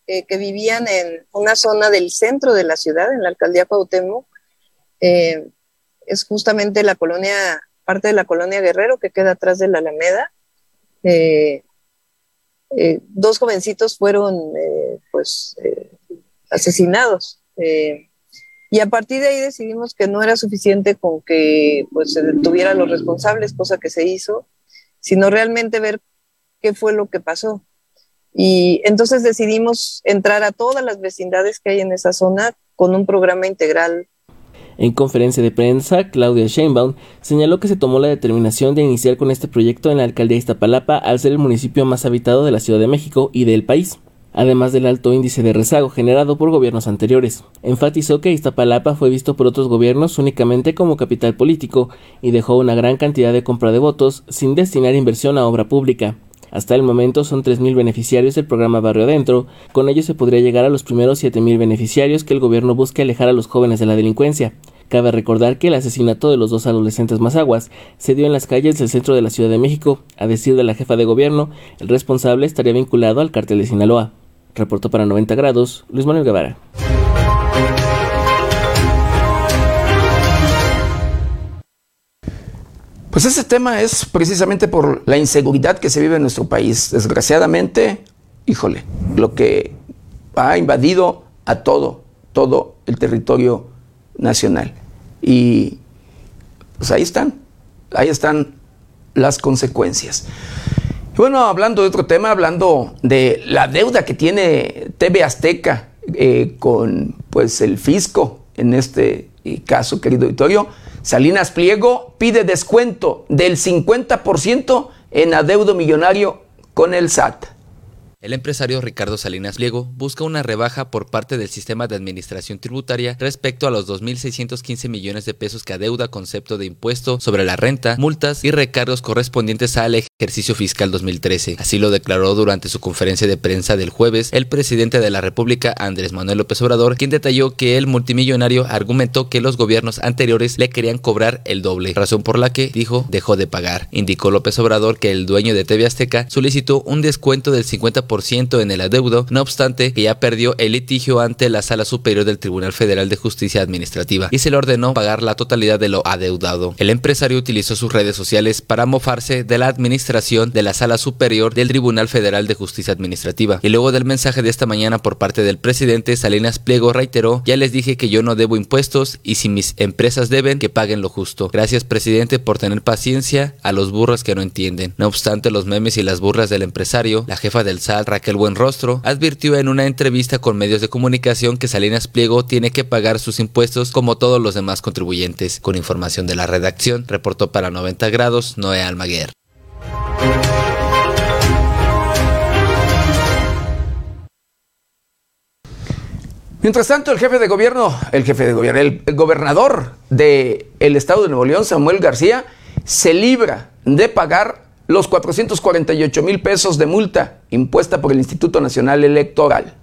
eh, que vivían en una zona del centro de la ciudad, en la alcaldía Cuauhtémoc. Eh, es justamente la colonia, parte de la colonia Guerrero que queda atrás de la Alameda. Eh, dos jovencitos fueron pues asesinados y a partir de ahí decidimos que no era suficiente con que pues, se detuvieran los responsables, cosa que se hizo, sino realmente ver qué fue lo que pasó. Y entonces decidimos entrar a todas las vecindades que hay en esa zona con un programa integral. En conferencia de prensa, Claudia Sheinbaum señaló que se tomó la determinación de iniciar con este proyecto en la alcaldía de Iztapalapa al ser el municipio más habitado de la Ciudad de México y del país además del alto índice de rezago generado por gobiernos anteriores. Enfatizó que Iztapalapa fue visto por otros gobiernos únicamente como capital político y dejó una gran cantidad de compra de votos sin destinar inversión a obra pública. Hasta el momento son 3.000 beneficiarios del programa Barrio Adentro. Con ello se podría llegar a los primeros 7.000 beneficiarios que el gobierno busca alejar a los jóvenes de la delincuencia. Cabe recordar que el asesinato de los dos adolescentes mazaguas se dio en las calles del centro de la Ciudad de México. A decir de la jefa de gobierno, el responsable estaría vinculado al cártel de Sinaloa. Reportó para 90 grados Luis Manuel Guevara. Pues ese tema es precisamente por la inseguridad que se vive en nuestro país. Desgraciadamente, híjole, lo que ha invadido a todo, todo el territorio nacional. Y pues ahí están, ahí están las consecuencias. bueno, hablando de otro tema, hablando de la deuda que tiene TV Azteca eh, con pues el fisco en este caso, querido auditorio, Salinas Pliego pide descuento del 50% en adeudo millonario con el SAT. El empresario Ricardo Salinas Pliego busca una rebaja por parte del sistema de administración tributaria respecto a los 2.615 millones de pesos que adeuda concepto de impuesto sobre la renta, multas y recargos correspondientes al ejercicio fiscal 2013. Así lo declaró durante su conferencia de prensa del jueves el presidente de la República, Andrés Manuel López Obrador, quien detalló que el multimillonario argumentó que los gobiernos anteriores le querían cobrar el doble, razón por la que, dijo, dejó de pagar. Indicó López Obrador que el dueño de TV Azteca solicitó un descuento del 50% en el adeudo, no obstante que ya perdió el litigio ante la Sala Superior del Tribunal Federal de Justicia Administrativa y se le ordenó pagar la totalidad de lo adeudado. El empresario utilizó sus redes sociales para mofarse de la administración de la Sala Superior del Tribunal Federal de Justicia Administrativa y luego del mensaje de esta mañana por parte del presidente Salinas Pliego reiteró, ya les dije que yo no debo impuestos y si mis empresas deben, que paguen lo justo. Gracias presidente por tener paciencia a los burros que no entienden. No obstante los memes y las burras del empresario, la jefa del Raquel Buenrostro, advirtió en una entrevista con medios de comunicación que Salinas Pliego tiene que pagar sus impuestos como todos los demás contribuyentes. Con información de la redacción, reportó para 90 grados Noé Almaguer. Mientras tanto, el jefe de gobierno, el jefe de gobierno, el, gobernador del estado de Nuevo León, Samuel García, se libra de pagar los 448 mil pesos de multa impuesta por el Instituto Nacional Electoral.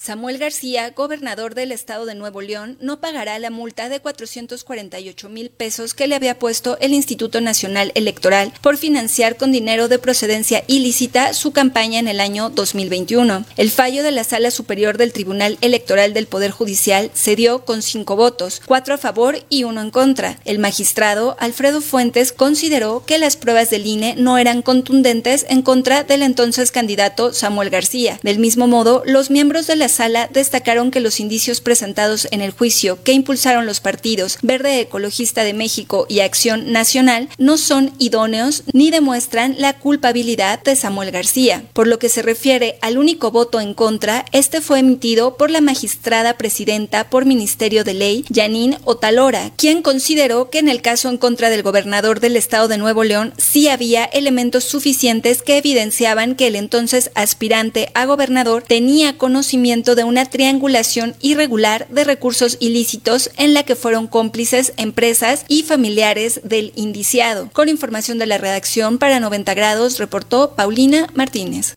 Samuel García, gobernador del estado de Nuevo León, no pagará la multa de 448 mil pesos que le había puesto el Instituto Nacional Electoral por financiar con dinero de procedencia ilícita su campaña en el año 2021. El fallo de la Sala Superior del Tribunal Electoral del Poder Judicial se dio con cinco votos, cuatro a favor y uno en contra. El magistrado Alfredo Fuentes consideró que las pruebas del INE no eran contundentes en contra del entonces candidato Samuel García. Del mismo modo, los miembros de la sala destacaron que los indicios presentados en el juicio que impulsaron los partidos Verde Ecologista de México y Acción Nacional no son idóneos ni demuestran la culpabilidad de Samuel García. Por lo que se refiere al único voto en contra, este fue emitido por la magistrada presidenta por Ministerio de Ley, Janine Otalora, quien consideró que en el caso en contra del gobernador del estado de Nuevo León sí había elementos suficientes que evidenciaban que el entonces aspirante a gobernador tenía conocimiento de una triangulación irregular de recursos ilícitos en la que fueron cómplices empresas y familiares del indiciado. Con información de la redacción para 90 grados, reportó Paulina Martínez.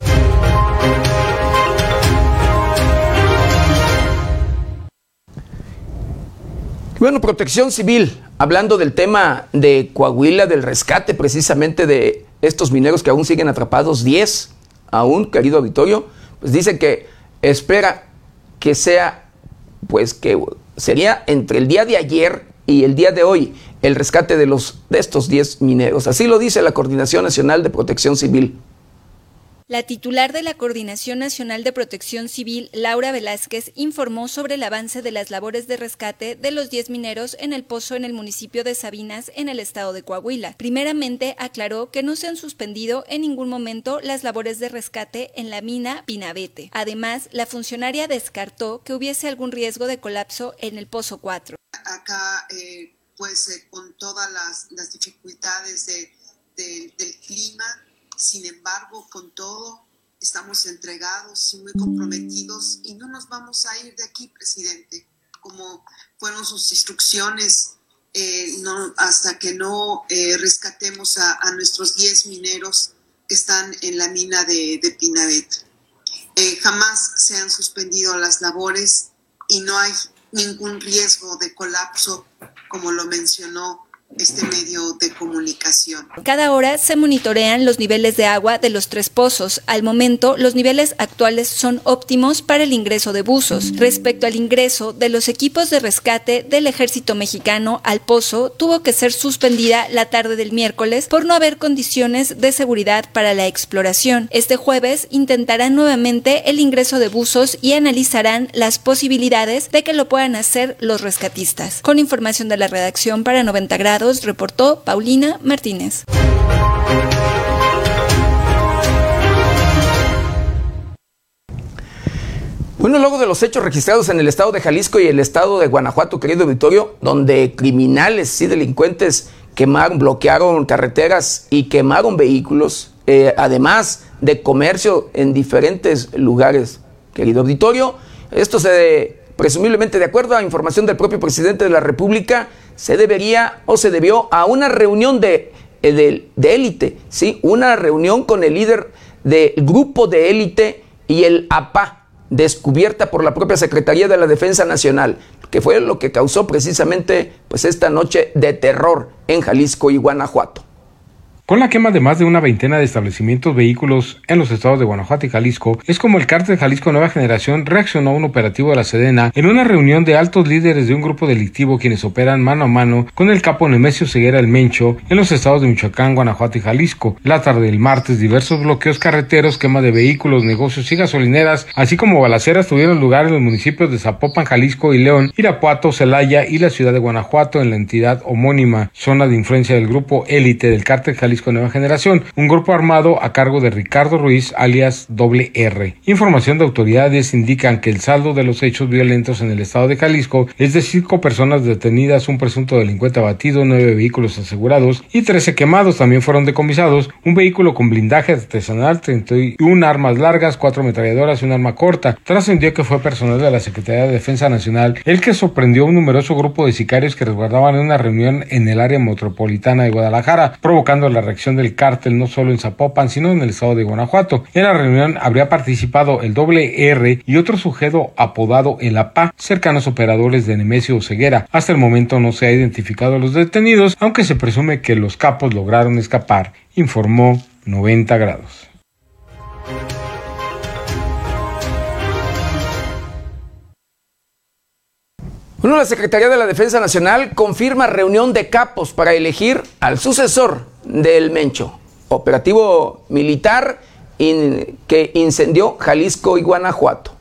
Bueno, protección civil, hablando del tema de Coahuila, del rescate precisamente de estos mineros que aún siguen atrapados, 10 aún, querido auditorio, pues dice que espera que sea, pues que sería entre el día de ayer y el día de hoy el rescate de, los, de estos 10 mineros. Así lo dice la Coordinación Nacional de Protección Civil. La titular de la Coordinación Nacional de Protección Civil, Laura Velázquez, informó sobre el avance de las labores de rescate de los 10 mineros en el pozo en el municipio de Sabinas, en el estado de Coahuila. Primeramente, aclaró que no se han suspendido en ningún momento las labores de rescate en la mina Pinabete. Además, la funcionaria descartó que hubiese algún riesgo de colapso en el pozo 4. Acá, eh, pues, eh, con todas las, dificultades del clima, sin embargo, con todo, estamos entregados y muy comprometidos y no nos vamos a ir de aquí, presidente, como fueron sus instrucciones, eh, hasta que no eh, rescatemos a, nuestros 10 mineros que están en la mina de, de eh, jamás se han suspendido las labores y no hay ningún riesgo de colapso, como lo mencionó este medio de comunicación. Cada hora se monitorean los niveles de agua de los tres pozos. Al momento, los niveles actuales son óptimos para el ingreso de buzos. Respecto al ingreso de los equipos de rescate del ejército mexicano al pozo, tuvo que ser suspendida la tarde del miércoles por no haber condiciones de seguridad para la exploración. Este jueves intentarán nuevamente el ingreso de buzos y analizarán las posibilidades de que lo puedan hacer los rescatistas. Con información de la redacción para 90 grados, reportó Paulina Martínez. Bueno, luego de los hechos registrados en el estado de Jalisco y el estado de Guanajuato, querido auditorio, donde criminales y delincuentes quemaron, bloquearon carreteras y quemaron vehículos, eh, además de comercio en diferentes lugares, querido auditorio, esto se presumiblemente de acuerdo a información del propio presidente de la República, se debería o se debió a una reunión de, eh, de, élite, ¿sí? una reunión con el líder del grupo de élite y el APA, descubierta por la propia Secretaría de la Defensa Nacional, que fue lo que causó precisamente pues, esta noche de terror en Jalisco y Guanajuato. Con la quema de más de una veintena de establecimientos vehículos en los estados de Guanajuato y Jalisco, es como el cártel Jalisco Nueva Generación reaccionó a un operativo de la Sedena en una reunión de altos líderes de un grupo delictivo quienes operan mano a mano con el capo Nemesio Ceguera el Mencho en los estados de Michoacán, Guanajuato y Jalisco. La tarde del martes, diversos bloqueos carreteros, quema de vehículos, negocios y gasolineras, así como balaceras tuvieron lugar en los municipios de Zapopan, Jalisco y León, Irapuato, Celaya y la ciudad de Guanajuato en la entidad homónima, zona de influencia del grupo élite del cártel Jalisco con Nueva Generación, un grupo armado a cargo de Ricardo Ruiz, alias Doble R. Información de autoridades indican que el saldo de los hechos violentos en el estado de Jalisco es de cinco personas detenidas, un presunto delincuente abatido, nueve vehículos asegurados y trece quemados. También fueron decomisados un vehículo con blindaje artesanal, 31 armas largas, cuatro ametralladoras y un arma corta. Trascendió que fue personal de la Secretaría de Defensa Nacional el que sorprendió a un numeroso grupo de sicarios que resguardaban una reunión en el área metropolitana de Guadalajara, provocando la reacción del cártel no solo en Zapopan, sino en el estado de Guanajuato. En la reunión habría participado el doble R y otro sujeto apodado El APA, cercanos operadores de Nemesio Ceguera. Hasta el momento no se ha identificado a los detenidos, aunque se presume que los capos lograron escapar, informó 90 grados. Bueno, la Secretaría de la Defensa Nacional confirma reunión de capos para elegir al sucesor del Mencho, operativo militar que incendió Jalisco y Guanajuato.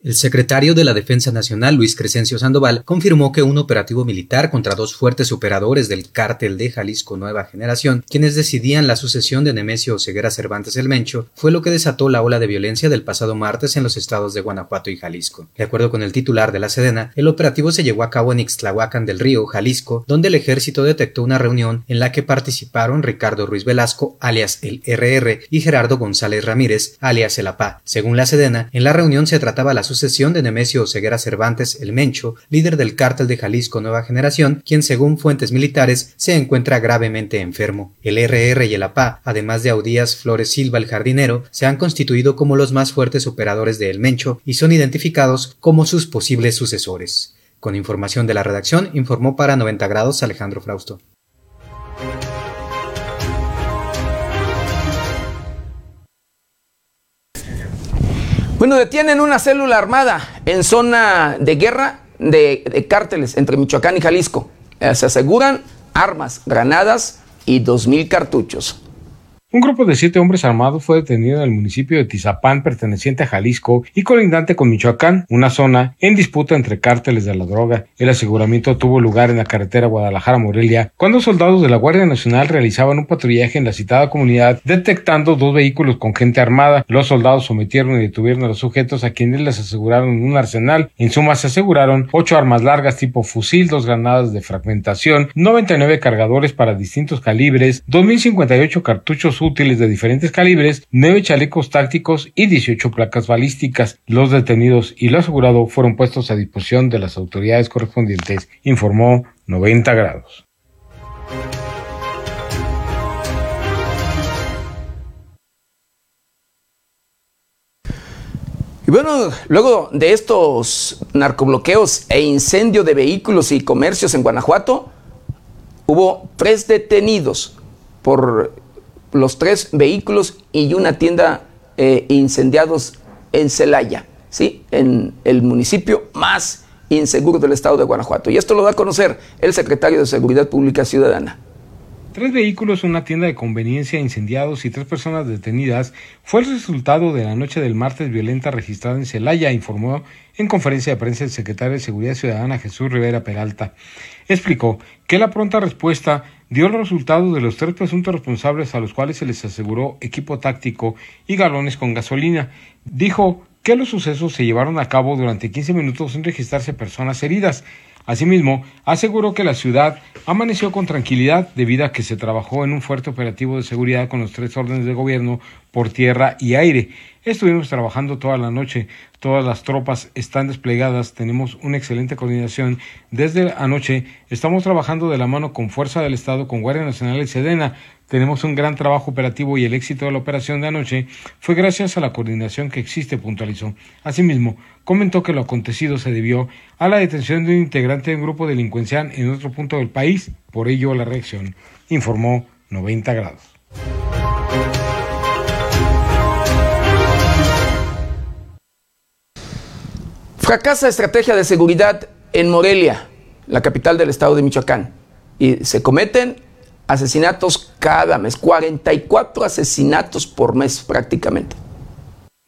El secretario de la Defensa Nacional, Luis Crescencio Sandoval, confirmó que un operativo militar contra dos fuertes operadores del cártel de Jalisco Nueva Generación, quienes decidían la sucesión de Nemesio Ceguera Cervantes el Mencho, fue lo que desató la ola de violencia del pasado martes en los estados de Guanajuato y Jalisco. De acuerdo con el titular de la Sedena, el operativo se llevó a cabo en Ixtlahuacan del Río, Jalisco, donde el ejército detectó una reunión en la que participaron Ricardo Ruiz Velasco, alias el RR, y Gerardo González Ramírez, alias el APA. Según la Sedena, en la reunión se trataba la sucesión de Nemesio Ceguera Cervantes el Mencho, líder del cártel de Jalisco Nueva Generación, quien según fuentes militares se encuentra gravemente enfermo. El RR y el APA, además de Audías Flores Silva el jardinero, se han constituido como los más fuertes operadores de El Mencho y son identificados como sus posibles sucesores. Con información de la redacción, informó para 90 grados Alejandro Frausto. Bueno, detienen una célula armada en zona de guerra de, cárteles entre Michoacán y Jalisco. Eh, se aseguran armas, granadas y 2.000 cartuchos. Un grupo de siete hombres armados fue detenido en el municipio de Tizapán, perteneciente a Jalisco y colindante con Michoacán, una zona en disputa entre cárteles de la droga. El aseguramiento tuvo lugar en la carretera Guadalajara-Morelia, cuando soldados de la Guardia Nacional realizaban un patrullaje en la citada comunidad, detectando dos vehículos con gente armada. Los soldados sometieron y detuvieron a los sujetos a quienes les aseguraron un arsenal. En suma, se aseguraron ocho armas largas tipo fusil, dos granadas de fragmentación, 99 cargadores para distintos calibres, 2058 cartuchos útiles de diferentes calibres, nueve chalecos tácticos y 18 placas balísticas. Los detenidos y lo asegurado fueron puestos a disposición de las autoridades correspondientes, informó 90 grados. Y bueno, luego de estos narcobloqueos e incendio de vehículos y comercios en Guanajuato, hubo tres detenidos por los tres vehículos y una tienda eh, incendiados en Celaya, ¿sí? en el municipio más inseguro del estado de Guanajuato. Y esto lo da a conocer el secretario de Seguridad Pública Ciudadana. Tres vehículos, una tienda de conveniencia incendiados y tres personas detenidas fue el resultado de la noche del martes violenta registrada en Celaya, informó en conferencia de prensa el secretario de Seguridad Ciudadana Jesús Rivera Peralta. Explicó que la pronta respuesta dio los resultados de los tres presuntos responsables a los cuales se les aseguró equipo táctico y galones con gasolina. Dijo que los sucesos se llevaron a cabo durante 15 minutos sin registrarse personas heridas. Asimismo, aseguró que la ciudad amaneció con tranquilidad debido a que se trabajó en un fuerte operativo de seguridad con los tres órdenes de gobierno por tierra y aire. Estuvimos trabajando toda la noche, todas las tropas están desplegadas, tenemos una excelente coordinación. Desde anoche estamos trabajando de la mano con Fuerza del Estado, con Guardia Nacional y Sedena. Tenemos un gran trabajo operativo y el éxito de la operación de anoche fue gracias a la coordinación que existe, puntualizó. Asimismo, comentó que lo acontecido se debió a la detención de un integrante de un grupo delincuencial en otro punto del país, por ello la reacción, informó 90 grados. Fracasa estrategia de seguridad en Morelia, la capital del estado de Michoacán, y se cometen asesinatos cada mes, 44 asesinatos por mes prácticamente.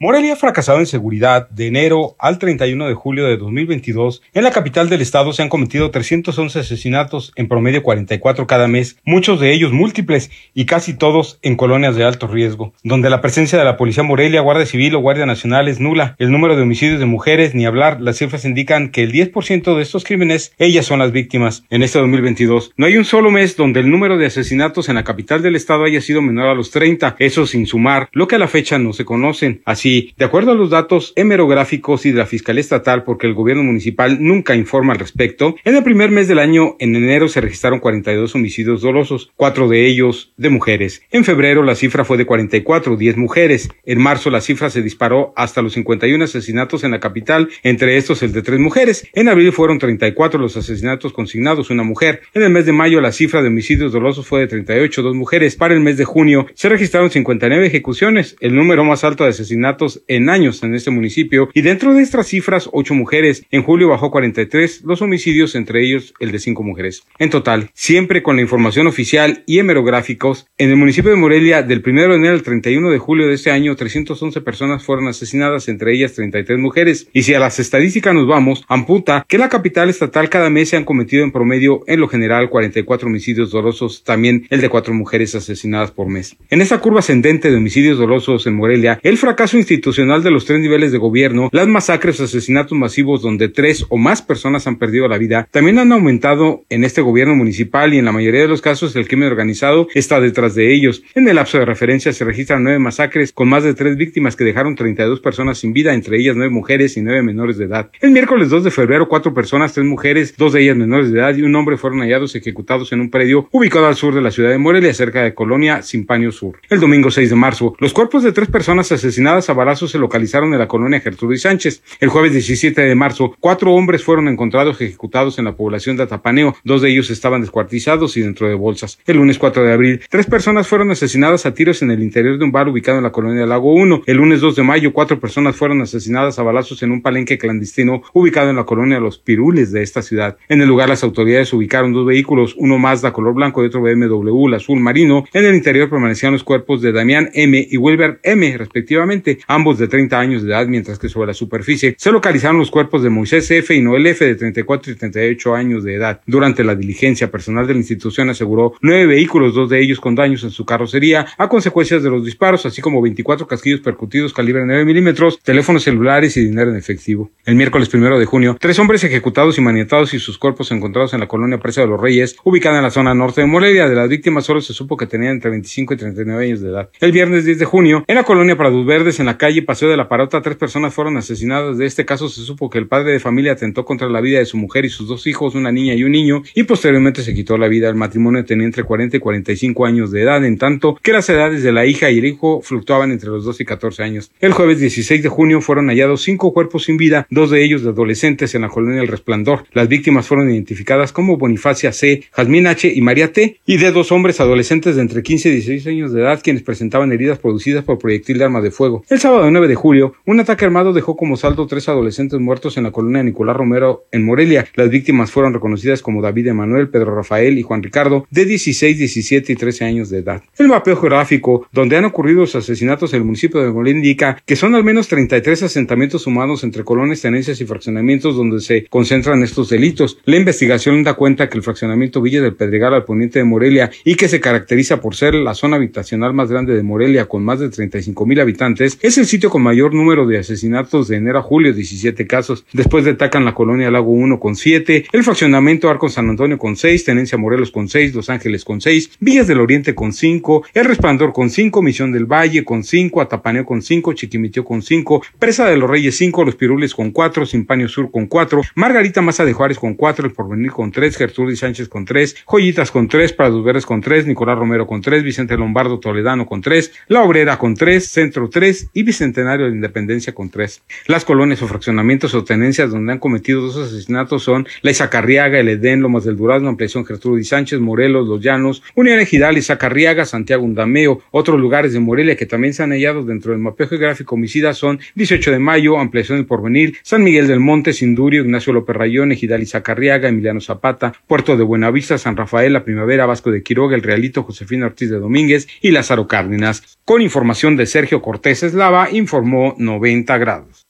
Morelia ha fracasado en seguridad. De enero al 31 de julio de 2022, en la capital del estado se han cometido 311 asesinatos, en promedio 44 cada mes, muchos de ellos múltiples y casi todos en colonias de alto riesgo, donde la presencia de la Policía Morelia, Guardia Civil o Guardia Nacional es nula. El número de homicidios de mujeres, ni hablar, las cifras indican que el 10% de estos crímenes, ellas son las víctimas. En este 2022, no hay un solo mes donde el número de asesinatos en la capital del estado haya sido menor a los 30, eso sin sumar lo que a la fecha no se conocen. Así así, de acuerdo a los datos hemerográficos y de la Fiscalía Estatal, porque el gobierno municipal nunca informa al respecto, en el primer mes del año, en enero, se registraron 42 homicidios dolosos, cuatro de ellos de mujeres. En febrero la cifra fue de 44, 10 mujeres. En marzo la cifra se disparó hasta los 51 asesinatos en la capital, entre estos el de tres mujeres. En abril fueron 34 los asesinatos consignados, una mujer. En el mes de mayo la cifra de homicidios dolosos fue de 38, dos mujeres. Para el mes de junio se registraron 59 ejecuciones, el número más alto de asesinatos en años en este municipio. Y dentro de estas cifras, 8 mujeres. En julio bajó 43 los homicidios, entre ellos el de 5 mujeres. En total, siempre con la información oficial y hemerográficos, en el municipio de Morelia, del 1 de enero al 31 de julio de este año, 311 personas fueron asesinadas, entre ellas 33 mujeres. Y si a las estadísticas nos vamos, amputa que la capital estatal cada mes se han cometido en promedio, en lo general, 44 homicidios dolosos, también el de cuatro mujeres asesinadas por mes. En esta curva ascendente de homicidios dolosos en Morelia, el fracaso de los tres niveles de gobierno, las masacres o asesinatos masivos donde tres o más personas han perdido la vida, también han aumentado en este gobierno municipal y en la mayoría de los casos el crimen organizado está detrás de ellos. En el lapso de referencia se registran nueve masacres con más de tres víctimas que dejaron 32 personas sin vida, entre ellas nueve mujeres y nueve menores de edad. El miércoles 2 de febrero, cuatro personas, tres mujeres, dos de ellas menores de edad y un hombre fueron hallados ejecutados en un predio ubicado al sur de la ciudad de Morelia, cerca de Colonia Simpanio Sur. El domingo 6 de marzo, los cuerpos de tres personas asesinadas a balazos se localizaron en la colonia Gertrudis Sánchez. El jueves 17 de marzo, cuatro hombres fueron encontrados ejecutados en la población de Atapaneo. Dos de ellos estaban descuartizados y dentro de bolsas. El lunes 4 de abril, tres personas fueron asesinadas a tiros en el interior de un bar ubicado en la colonia Lago 1. El lunes 2 de mayo, cuatro personas fueron asesinadas a balazos en un palenque clandestino ubicado en la colonia Los Pirules de esta ciudad. En el lugar, las autoridades ubicaron dos vehículos, uno Mazda color blanco y otro BMW, azul marino. En el interior permanecían los cuerpos de Damián M y Wilber M, respectivamente, ambos de 30 años de edad, mientras que sobre la superficie se localizaron los cuerpos de Moisés F y Noel F, de 34 y 38 años de edad. Durante la diligencia, personal de la institución aseguró nueve vehículos, dos de ellos con daños en su carrocería a consecuencias de los disparos, así como 24 casquillos percutidos calibre 9 milímetros, teléfonos celulares y dinero en efectivo. El miércoles primero de junio, tres hombres ejecutados y maniatados y sus cuerpos encontrados en la colonia Presa de los Reyes, ubicada en la zona norte de Morelia. De las víctimas solo se supo que tenían entre 25 y 39 años de edad. El viernes 10 de junio, en la colonia Prados Verdes, en la calle Paseo de la Parota, tres personas fueron asesinadas. De este caso se supo que el padre de familia atentó contra la vida de su mujer y sus dos hijos, una niña y un niño, y posteriormente se quitó la vida. El matrimonio tenía entre 40 y 45 años de edad, en tanto que las edades de la hija y el hijo fluctuaban entre los 2 y 14 años. El jueves 16 de junio fueron hallados cinco cuerpos sin vida, dos de ellos de adolescentes en la colonia El Resplandor. Las víctimas fueron identificadas como Bonifacia C, Jazmín H y María T, y de dos hombres adolescentes de entre 15 y 16 años de edad quienes presentaban heridas producidas por proyectil de arma de fuego. El sábado 9 de julio, un ataque armado dejó como saldo tres adolescentes muertos en la colonia Nicolás Romero en Morelia. Las víctimas fueron reconocidas como David Emanuel, Pedro Rafael y Juan Ricardo, de 16, 17 y 13 años de edad. El mapeo geográfico donde han ocurrido los asesinatos en el municipio de Morelia indica que son al menos 33 asentamientos humanos entre colonias, tenencias y fraccionamientos donde se concentran estos delitos. La investigación da cuenta que el fraccionamiento Villa del Pedregal al poniente de Morelia y que se caracteriza por ser la zona habitacional más grande de Morelia con más de 35 mil habitantes, es el sitio con mayor número de asesinatos de enero a julio, 17 casos. Después destacan la colonia Lago 1 con 7, el fraccionamiento Arco San Antonio con 6, Tenencia Morelos con 6, Los Ángeles con 6, Villas del Oriente con 5, El Resplandor con 5, Misión del Valle con 5, Atapaneo con 5, Chiquimitio con 5, Presa de los Reyes 5, Los Pirules con 4, Simpanio Sur con 4, Margarita Maza de Juárez con 4, El Porvenir con 3, Gertrudis Sánchez con 3, Joyitas con 3, Prados Verdes con 3, Nicolás Romero con 3, Vicente Lombardo Toledano con 3, La Obrera con 3, Centro 3 y Bicentenario de Independencia con 3. Las colonias o fraccionamientos o tenencias donde han cometido dos asesinatos son La Izacarriaga, El Edén, Lomas del Durazno, Ampliación Gertrudis Sánchez, Morelos, Los Llanos, Unión Ejidal, Izacarriaga, Santiago Undameo. Otros lugares de Morelia que también se han hallado dentro del mapeo geográfico homicida son 18 de Mayo, Ampliación del Porvenir, San Miguel del Monte, Sindurio, Ignacio López Rayón, Ejidal Izacarriaga, Emiliano Zapata, Puerto de Buenavista, San Rafael, La Primavera, Vasco de Quiroga, El Realito, Josefina Ortiz de Domínguez y Lázaro Cárdenas. Con información de Sergio Cortés Eslava, informó 90 grados.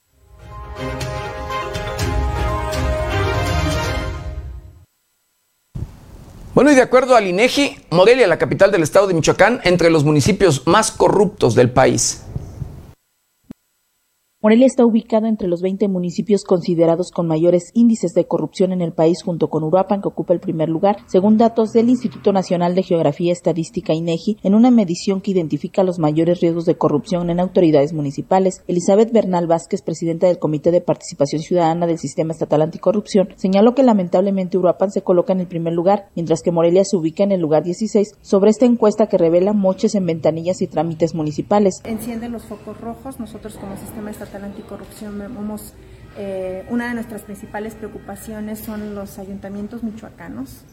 Bueno, y de acuerdo al INEGI, Morelia, la capital del estado de Michoacán, entre los municipios más corruptos del país. Morelia está ubicado entre los 20 municipios considerados con mayores índices de corrupción en el país junto con Uruapan que ocupa el primer lugar, según datos del Instituto Nacional de Geografía Estadística INEGI, en una medición que identifica los mayores riesgos de corrupción en autoridades municipales. Elizabeth Bernal Vázquez, presidenta del Comité de Participación Ciudadana del Sistema Estatal Anticorrupción, señaló que lamentablemente Uruapan se coloca en el primer lugar, mientras que Morelia se ubica en el lugar 16, sobre esta encuesta que revela moches en ventanillas y trámites municipales. Encienden los focos rojos, nosotros como Sistema Estatal la Anticorrupción vemos eh, una de nuestras principales preocupaciones son los ayuntamientos michoacanos,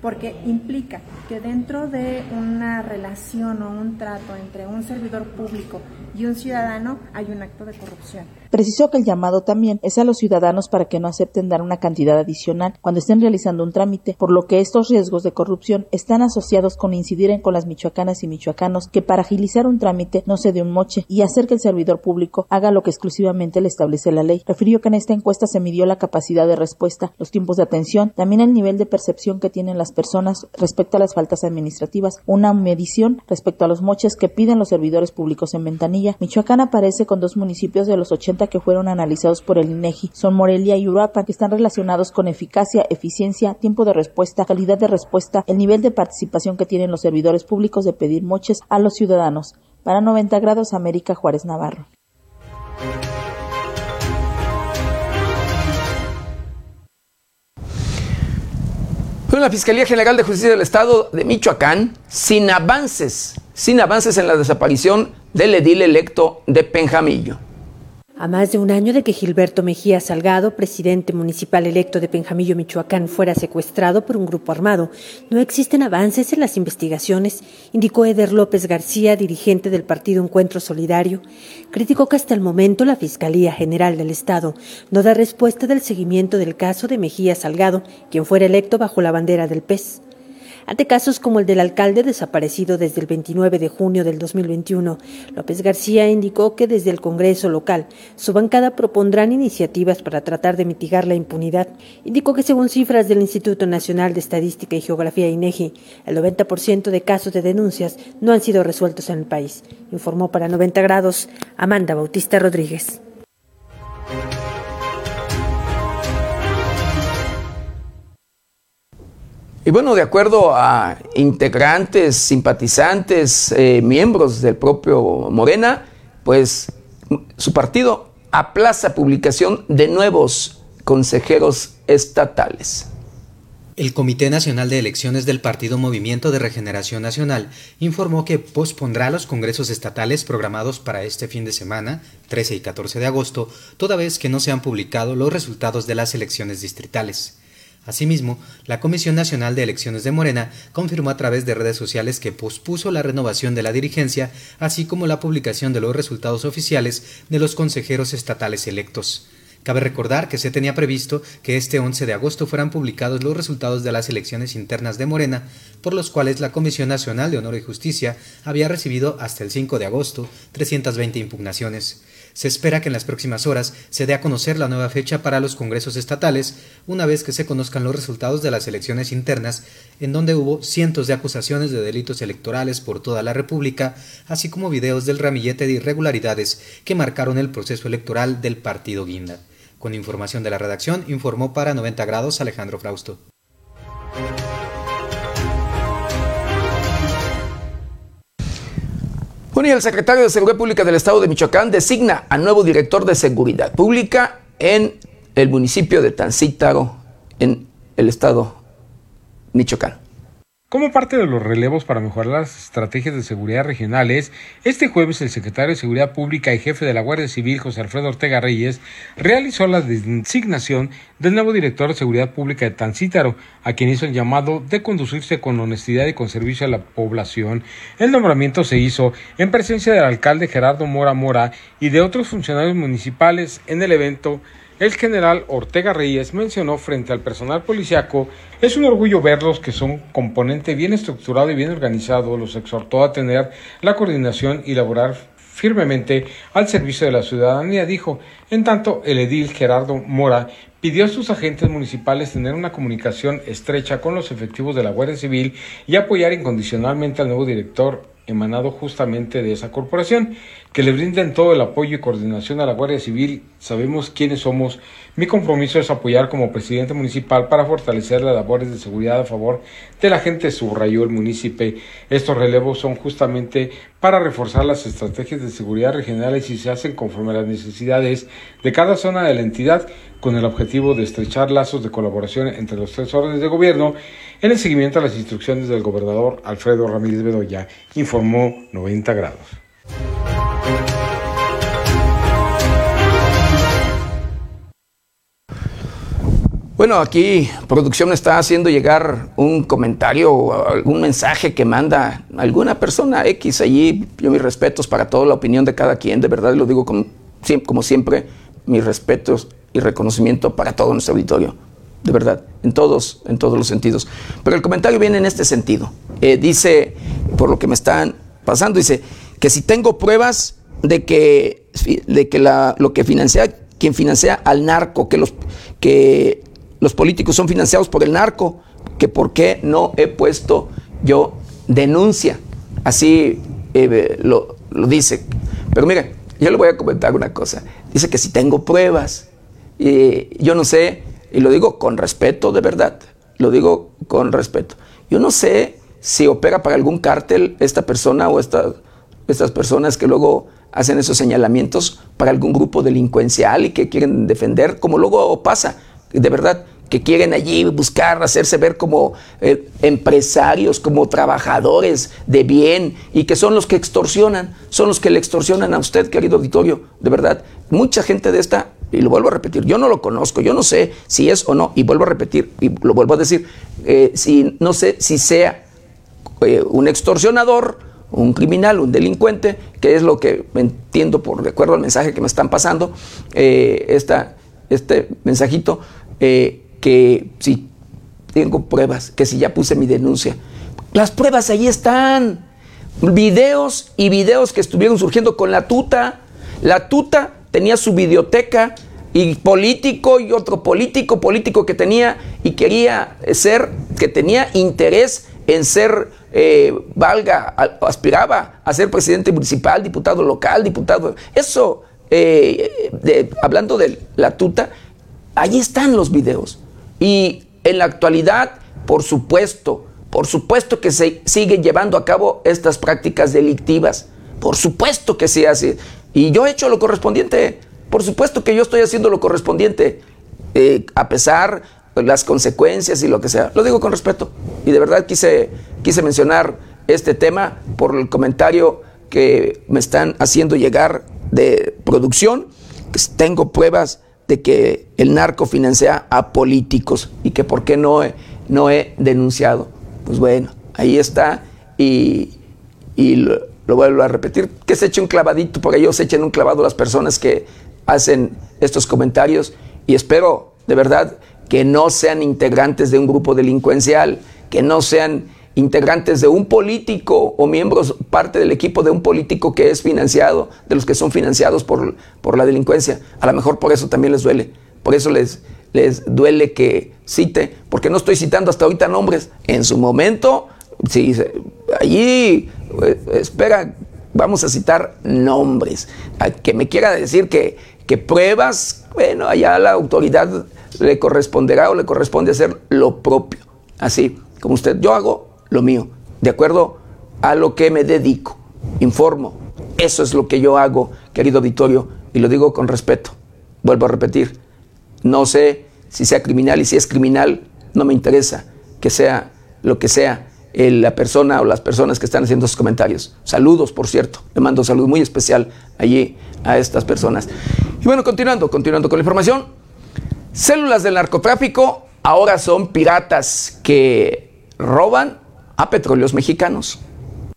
porque implica que dentro de una relación o un trato entre un servidor público y un ciudadano hay un acto de corrupción. Precisó que el llamado también es a los ciudadanos para que no acepten dar una cantidad adicional cuando estén realizando un trámite, por lo que estos riesgos de corrupción están asociados con incidir en con las michoacanas y michoacanos que para agilizar un trámite no se dé un moche y hacer que el servidor público haga lo que exclusivamente le establece la ley. Refirió que en esta encuesta se midió la capacidad de respuesta, los tiempos de atención, también el nivel de percepción que tienen las personas respecto a las faltas administrativas, una medición respecto a los moches que piden los servidores públicos en ventanilla. Michoacán aparece con dos municipios de los 80 que fueron analizados por el INEGI son Morelia y Uruapan, que están relacionados con eficacia, eficiencia, tiempo de respuesta, calidad de respuesta, el nivel de participación que tienen los servidores públicos de pedir moches a los ciudadanos. Para 90 grados, América Juárez Navarro. la Fiscalía General de Justicia del Estado de Michoacán, sin avances, sin avances en la desaparición del edil electo de Penjamillo. A más de un año de que Gilberto Mejía Salgado, presidente municipal electo de Penjamillo, Michoacán, fuera secuestrado por un grupo armado, no existen avances en las investigaciones, indicó Eder López García, dirigente del partido Encuentro Solidario. Criticó que hasta el momento la Fiscalía General del Estado no da respuesta del seguimiento del caso de Mejía Salgado, quien fuera electo bajo la bandera del PES ante casos como el del alcalde desaparecido desde el 29 de junio del 2021. López García indicó que desde el Congreso local su bancada propondrán iniciativas para tratar de mitigar la impunidad. Indicó que según cifras del Instituto Nacional de Estadística y Geografía INEGI, el 90% de casos de denuncias no han sido resueltos en el país. Informó para 90 grados Amanda Bautista Rodríguez. Y bueno, de acuerdo a integrantes, simpatizantes, eh, miembros del propio Morena, pues su partido aplaza publicación de nuevos consejeros estatales. El Comité Nacional de Elecciones del Partido Movimiento de Regeneración Nacional informó que pospondrá los congresos estatales programados para este fin de semana, 13 y 14 de agosto, toda vez que no se han publicado los resultados de las elecciones distritales. Asimismo, la Comisión Nacional de Elecciones de Morena confirmó a través de redes sociales que pospuso la renovación de la dirigencia, así como la publicación de los resultados oficiales de los consejeros estatales electos. Cabe recordar que se tenía previsto que este 11 de agosto fueran publicados los resultados de las elecciones internas de Morena, por los cuales la Comisión Nacional de Honor y Justicia había recibido hasta el 5 de agosto 320 impugnaciones. Se espera que en las próximas horas se dé a conocer la nueva fecha para los congresos estatales, una vez que se conozcan los resultados de las elecciones internas, en donde hubo cientos de acusaciones de delitos electorales por toda la República, así como videos del ramillete de irregularidades que marcaron el proceso electoral del partido Guinda. Con información de la redacción, informó para 90 grados Alejandro Frausto. El secretario de Seguridad Pública del Estado de Michoacán designa a nuevo director de Seguridad Pública en el municipio de Tancítaro, en el estado Michoacán. Como parte de los relevos para mejorar las estrategias de seguridad regionales, este jueves el secretario de Seguridad Pública y jefe de la Guardia Civil, José Alfredo Ortega Reyes, realizó la designación del nuevo director de Seguridad Pública de Tancítaro, a quien hizo el llamado de conducirse con honestidad y con servicio a la población. El nombramiento se hizo en presencia del alcalde Gerardo Mora Mora y de otros funcionarios municipales en el evento el general Ortega Reyes mencionó frente al personal policiaco, es un orgullo verlos que son componente bien estructurado y bien organizado, los exhortó a tener la coordinación y laborar firmemente al servicio de la ciudadanía, dijo. En tanto, el edil Gerardo Mora pidió a sus agentes municipales tener una comunicación estrecha con los efectivos de la Guardia Civil y apoyar incondicionalmente al nuevo director emanado justamente de esa corporación. que le brinden todo el apoyo y coordinación a la Guardia Civil. Sabemos quiénes somos. Mi compromiso es apoyar como presidente municipal para fortalecer las labores de seguridad a favor de la gente, subrayó el municipio. Estos relevos son justamente para reforzar las estrategias de seguridad regionales y se hacen conforme a las necesidades de cada zona de la entidad con el objetivo de estrechar lazos de colaboración entre los tres órdenes de gobierno en el seguimiento a las instrucciones del gobernador Alfredo Ramírez Bedoya, informó 90 grados. Bueno, aquí producción está haciendo llegar un comentario o algún mensaje que manda alguna persona X allí. Yo mis respetos para toda la opinión de cada quien, de verdad lo digo como, como siempre, mis respetos y reconocimiento para todo nuestro auditorio, de verdad, en todos, en todos los sentidos. Pero el comentario viene en este sentido. Eh, dice, por lo que me están pasando, dice que si tengo pruebas de que, de que la, lo que financia, quien financia al narco, que los, que los políticos son financiados por el narco, que por qué no he puesto yo denuncia. Así eh, lo, dice. Pero mire, yo le voy a comentar una cosa. Dice que si tengo pruebas, y yo no sé, y lo digo con respeto de verdad, lo digo con respeto. Yo no sé si opera para algún cártel esta persona o estas personas que luego hacen esos señalamientos para algún grupo delincuencial y que quieren defender, como luego pasa de verdad, que quieren allí buscar hacerse ver como eh, empresarios, como trabajadores de bien y que son los que extorsionan, son los que le extorsionan a usted, querido auditorio, de verdad. Mucha gente de esta, y lo vuelvo a repetir, yo no lo conozco, yo no sé si es o no, y vuelvo a repetir, y lo vuelvo a decir, eh, si no sé si sea eh, un extorsionador, un criminal, un delincuente, que es lo que entiendo por de acuerdo al mensaje que me están pasando, esta, este mensajito, eh, que si tengo pruebas, que si ya puse mi denuncia. Las pruebas ahí están. Videos y videos que estuvieron surgiendo con la tuta. La tuta tenía su videoteca y político y otro político, político que tenía y quería ser, que tenía interés en ser, eh, valga, aspiraba a ser presidente municipal, diputado local, diputado. Eso, eh, hablando de la tuta, Allí están los videos. Y en la actualidad, por supuesto, por supuesto que se siguen llevando a cabo estas prácticas delictivas. Por supuesto que se hace. Y yo he hecho lo correspondiente. Por supuesto que yo estoy haciendo lo correspondiente. Eh, a pesar de las consecuencias y lo que sea. Lo digo con respeto. Y de verdad quise, quise mencionar este tema por el comentario que me están haciendo llegar de producción. Tengo pruebas de que el narco financia a políticos y que por qué no he, no he denunciado. Pues bueno, ahí está y, lo, vuelvo a repetir, que se eche un clavadito, porque ellos se echen un clavado las personas que hacen estos comentarios y espero de verdad que no sean integrantes de un grupo delincuencial, que no sean integrantes de un político o miembros, parte del equipo de un político que es financiado, de los que son financiados por, por la delincuencia. A lo mejor por eso también les duele, por eso les, les duele que cite, porque no estoy citando hasta ahorita nombres. En su momento, si allí, eh, espera, vamos a citar nombres. que me quiera decir que, que pruebas, bueno, allá la autoridad le corresponderá o le corresponde hacer lo propio. Así como usted, yo hago lo mío, de acuerdo a lo que me dedico. Informo. Eso es lo que yo hago, querido auditorio, y lo digo con respeto. Vuelvo a repetir, no sé si sea criminal y si es criminal, no me interesa que sea lo que sea la persona o las personas que están haciendo esos comentarios. Saludos, por cierto. Le mando un saludo muy especial allí a estas personas. Y bueno, continuando, continuando con la información. Células del narcotráfico ahora son piratas que roban a petróleos mexicanos.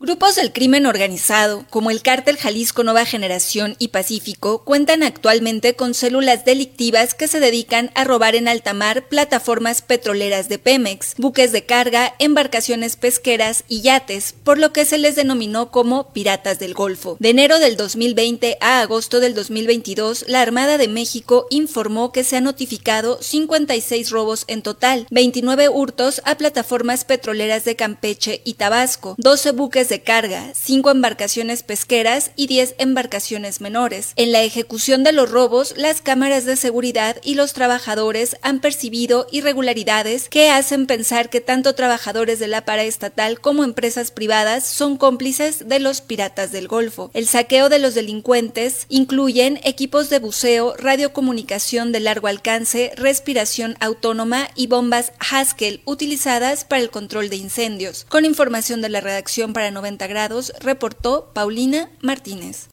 Grupos del crimen organizado, como el Cártel Jalisco Nueva Generación y Pacífico, cuentan actualmente con células delictivas que se dedican a robar en alta mar plataformas petroleras de Pemex, buques de carga, embarcaciones pesqueras y yates, por lo que se les denominó como piratas del Golfo. De enero del 2020 a agosto del 2022, la Armada de México informó que se han notificado 56 robos en total, 29 hurtos a plataformas petroleras de Campeche y Tabasco, 12 buques de de carga, 5 embarcaciones pesqueras y 10 embarcaciones menores. En la ejecución de los robos, las cámaras de seguridad y los trabajadores han percibido irregularidades que hacen pensar que tanto trabajadores de la paraestatal como empresas privadas son cómplices de los piratas del Golfo. El saqueo de los delincuentes incluyen equipos de buceo, radiocomunicación de largo alcance, respiración autónoma y bombas Haskell utilizadas para el control de incendios. Con información de la redacción para 90 grados, reportó Paulina Martínez.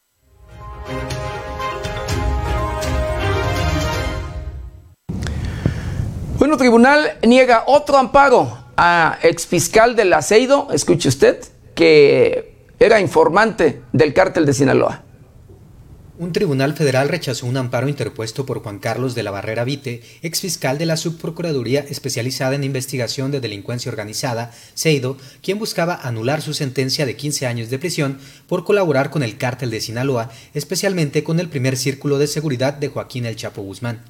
Bueno, tribunal niega otro amparo a exfiscal del Aceido, escuche usted, que era informante del cártel de Sinaloa. Un tribunal federal rechazó un amparo interpuesto por Juan Carlos de la Barrera Vite, exfiscal de la Subprocuraduría especializada en investigación de delincuencia organizada, CEIDO, quien buscaba anular su sentencia de 15 años de prisión por colaborar con el cártel de Sinaloa, especialmente con el primer círculo de seguridad de Joaquín El Chapo Guzmán.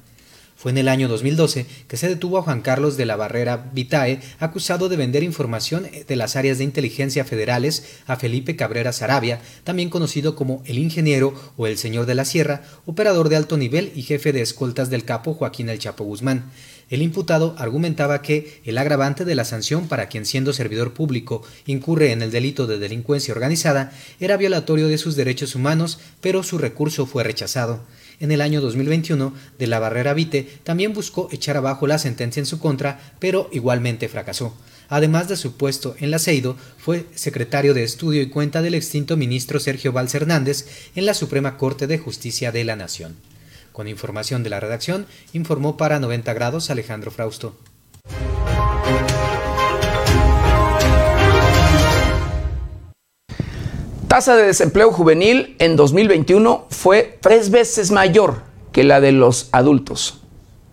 Fue en el año 2012 que se detuvo a Juan Carlos de la Barrera Vitae, acusado de vender información de las áreas de inteligencia federales a Felipe Cabrera Sarabia, también conocido como el ingeniero o el señor de la sierra, operador de alto nivel y jefe de escoltas del capo Joaquín El Chapo Guzmán. El imputado argumentaba que el agravante de la sanción para quien siendo servidor público incurre en el delito de delincuencia organizada era violatorio de sus derechos humanos, pero su recurso fue rechazado en el año 2021 de la Barrera Vite también buscó echar abajo la sentencia en su contra, pero igualmente fracasó. Además de su puesto en la CEIDO, fue secretario de estudio y cuenta del extinto ministro Sergio Valls Hernández en la Suprema Corte de Justicia de la Nación. Con información de la redacción, informó para 90 grados Alejandro Frausto. Tasa de desempleo juvenil en 2021 fue tres veces mayor que la de los adultos.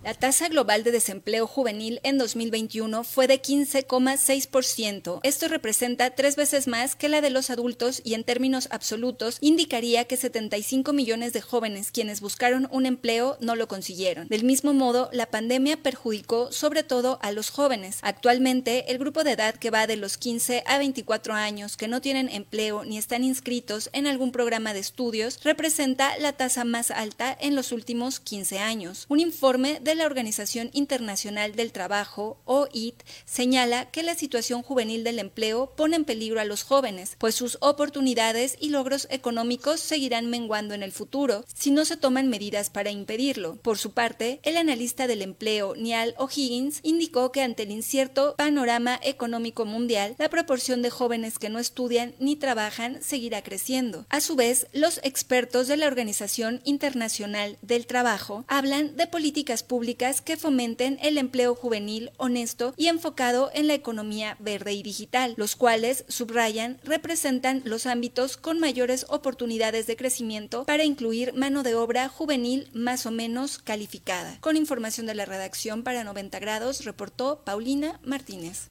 La tasa global de desempleo juvenil en 2021 fue de 15,6%. Esto representa tres veces más que la de los adultos y en términos absolutos indicaría que 75 millones de jóvenes quienes buscaron un empleo no lo consiguieron. Del mismo modo, la pandemia perjudicó sobre todo a los jóvenes. Actualmente, el grupo de edad que va de los 15 a 24 años que no tienen empleo ni están inscritos en algún programa de estudios representa la tasa más alta en los últimos 15 años. Un informe de la Organización Internacional del Trabajo, OIT, señala que la situación juvenil del empleo pone en peligro a los jóvenes, pues sus oportunidades y logros económicos seguirán menguando en el futuro si no se toman medidas para impedirlo. Por su parte, el analista del empleo, Niall O'Higgins, indicó que ante el incierto panorama económico mundial, la proporción de jóvenes que no estudian ni trabajan seguirá creciendo. A su vez, los expertos de la Organización Internacional del Trabajo hablan de políticas públicas que fomenten el empleo juvenil honesto y enfocado en la economía verde y digital, los cuales, subrayan, representan los ámbitos con mayores oportunidades de crecimiento para incluir mano de obra juvenil más o menos calificada. Con información de la redacción para 90 grados, reportó Paulina Martínez.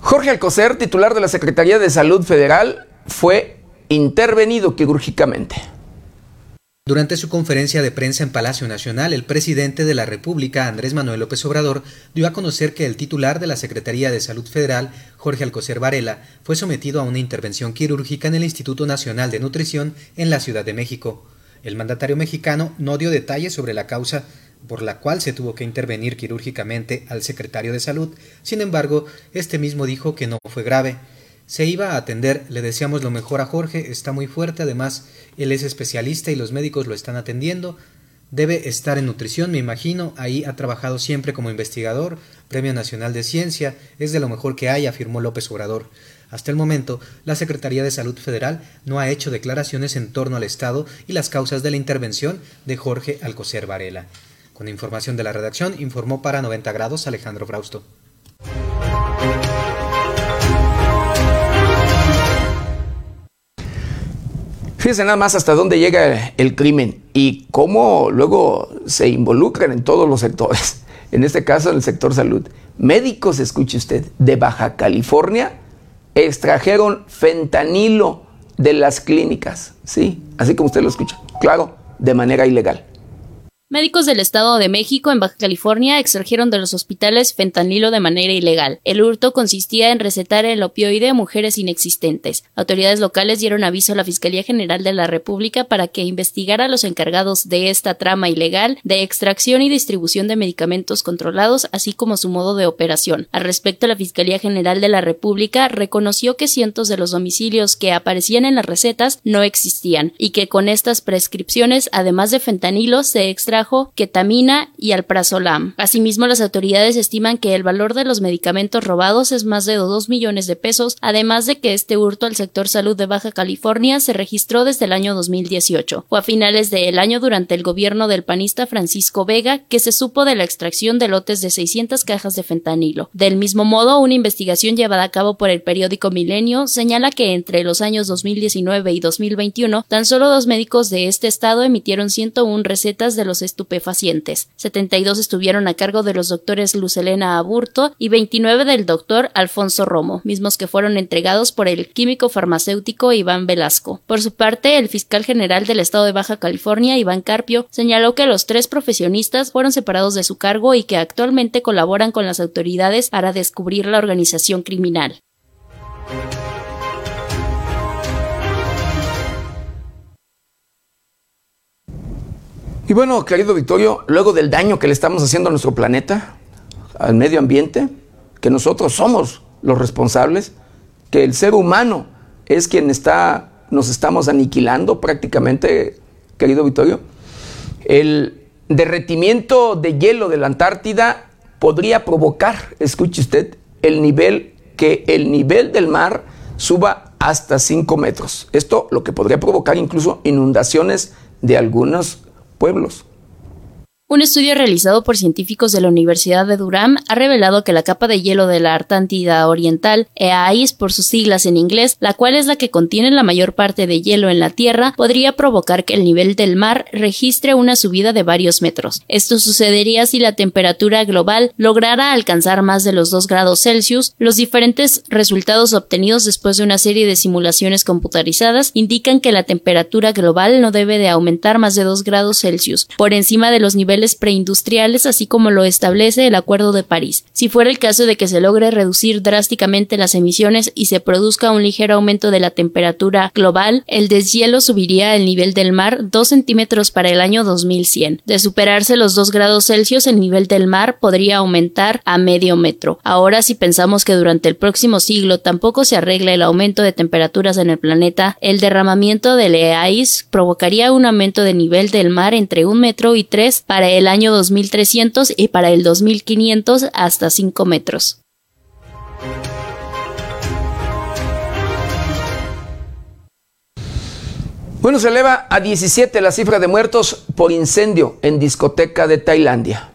Jorge Alcocer, titular de la Secretaría de Salud Federal, fue intervenido quirúrgicamente. Durante su conferencia de prensa en Palacio Nacional, el presidente de la República, Andrés Manuel López Obrador, dio a conocer que el titular de la Secretaría de Salud Federal, Jorge Alcocer Varela, fue sometido a una intervención quirúrgica en el Instituto Nacional de Nutrición en la Ciudad de México. El mandatario mexicano no dio detalles sobre la causa por la cual se tuvo que intervenir quirúrgicamente al secretario de Salud. Sin embargo, este mismo dijo que no fue grave se iba a atender. Le deseamos lo mejor a Jorge, está muy fuerte, además él es especialista y los médicos lo están atendiendo. Debe estar en nutrición, me imagino, ahí ha trabajado siempre como investigador, Premio Nacional de Ciencia, es de lo mejor que hay, afirmó López Obrador. Hasta el momento, la Secretaría de Salud Federal no ha hecho declaraciones en torno al Estado y las causas de la intervención de Jorge Alcocer Varela. Con información de la redacción, informó para 90 grados Alejandro Frausto. Fíjense nada más hasta dónde llega el crimen y cómo luego se involucran en todos los sectores. En este caso, en el sector salud. Médicos, escuche usted, de Baja California extrajeron fentanilo de las clínicas. Sí, así como usted lo escucha. Claro, de manera ilegal. Médicos del Estado de México en Baja California extrajeron de los hospitales fentanilo de manera ilegal. El hurto consistía en recetar el opioide a mujeres inexistentes. Autoridades locales dieron aviso a la Fiscalía General de la República para que investigara a los encargados de esta trama ilegal de extracción y distribución de medicamentos controlados, así como su modo de operación. Al respecto, la Fiscalía General de la República reconoció que cientos de los domicilios que aparecían en las recetas no existían y que con estas prescripciones, además de fentanilo, se ketamina y alprazolam. Asimismo, las autoridades estiman que el valor de los medicamentos robados es más de 2 millones de pesos, además de que este hurto al sector salud de Baja California se registró desde el año 2018. Fue a finales del año durante el gobierno del panista Francisco Vega que se supo de la extracción de lotes de 600 cajas de fentanilo. Del mismo modo, una investigación llevada a cabo por el periódico Milenio señala que entre los años 2019 y 2021, tan solo dos médicos de este estado emitieron 101 recetas de los estupefacientes. 72 estuvieron a cargo de los doctores Lucelena Aburto y 29 del doctor Alfonso Romo, mismos que fueron entregados por el químico farmacéutico Iván Velasco. Por su parte, el fiscal general del estado de Baja California, Iván Carpio, señaló que los tres profesionistas fueron separados de su cargo y que actualmente colaboran con las autoridades para descubrir la organización criminal. Y bueno, querido Victorio, luego del daño que le estamos haciendo a nuestro planeta, al medio ambiente, que nosotros somos los responsables, que el ser humano es quien está, nos estamos aniquilando prácticamente, querido Victorio, el derretimiento de hielo de la Antártida podría provocar, escuche usted, el nivel, que el nivel del mar suba hasta 5 metros. Esto lo que podría provocar incluso inundaciones de algunos pueblos. Un estudio realizado por científicos de la Universidad de Durham ha revelado que la capa de hielo de la Artántida Oriental, EAIS por sus siglas en inglés, la cual es la que contiene la mayor parte de hielo en la Tierra, podría provocar que el nivel del mar registre una subida de varios metros. Esto sucedería si la temperatura global lograra alcanzar más de los 2 grados Celsius. Los diferentes resultados obtenidos después de una serie de simulaciones computarizadas indican que la temperatura global no debe de aumentar más de 2 grados Celsius, por encima de los niveles preindustriales, así como lo establece el Acuerdo de París. Si fuera el caso de que se logre reducir drásticamente las emisiones y se produzca un ligero aumento de la temperatura global, el deshielo subiría el nivel del mar 2 centímetros para el año 2100. De superarse los 2 grados Celsius, el nivel del mar podría aumentar a medio metro. Ahora, si pensamos que durante el próximo siglo tampoco se arregla el aumento de temperaturas en el planeta, el derramamiento del EAIS provocaría un aumento de nivel del mar entre un metro y tres para el año 2300 y para el 2500 hasta 5 metros. Bueno, se eleva a 17 la cifra de muertos por incendio en discoteca de Tailandia.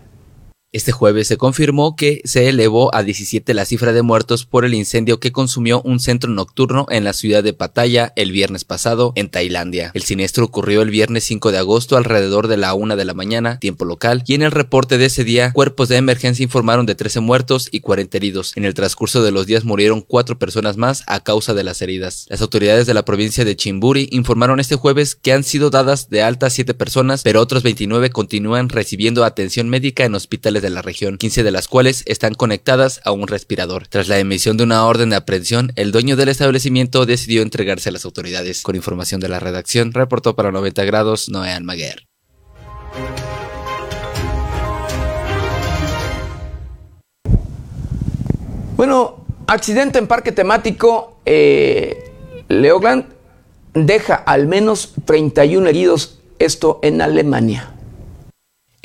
Este jueves se confirmó que se elevó a 17 la cifra de muertos por el incendio que consumió un centro nocturno en la ciudad de Pattaya el viernes pasado en Tailandia. El siniestro ocurrió el viernes 5 de agosto alrededor de la 1 de la mañana, tiempo local, y en el reporte de ese día, cuerpos de emergencia informaron de 13 muertos y 40 heridos. En el transcurso de los días murieron cuatro personas más a causa de las heridas. Las autoridades de la provincia de Chimburi informaron este jueves que han sido dadas de alta 7 personas, pero otros 29 continúan recibiendo atención médica en hospitales de la región, 15 de las cuales están conectadas a un respirador. Tras la emisión de una orden de aprehensión, el dueño del establecimiento decidió entregarse a las autoridades. Con información de la redacción, reportó para 90 grados Noé Almaguer. Bueno, accidente en parque temático. Eh, deja al menos 31 heridos, esto en Alemania.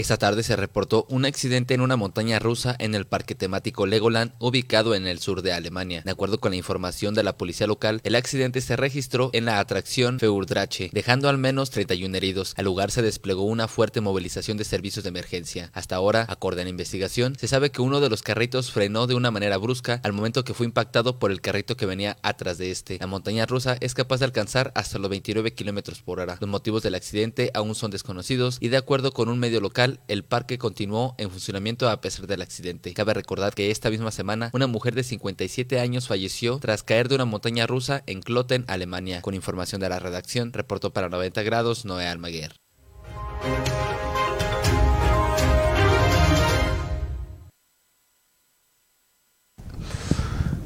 Esta tarde se reportó un accidente en una montaña rusa en el parque temático Legoland ubicado en el sur de Alemania. De acuerdo con la información de la policía local, el accidente se registró en la atracción Feurdrache, dejando al menos 31 heridos. Al lugar se desplegó una fuerte movilización de servicios de emergencia. Hasta ahora, acorde a la investigación, se sabe que uno de los carritos frenó de una manera brusca al momento que fue impactado por el carrito que venía atrás de este. La montaña rusa es capaz de alcanzar hasta los 29 kilómetros por hora. Los motivos del accidente aún son desconocidos y de acuerdo con un medio local, el parque continuó en funcionamiento a pesar del accidente. Cabe recordar que esta misma semana, una mujer de 57 años falleció tras caer de una montaña rusa en Kloten, Alemania. Con información de la redacción, reportó para 90 grados Noé Almaguer.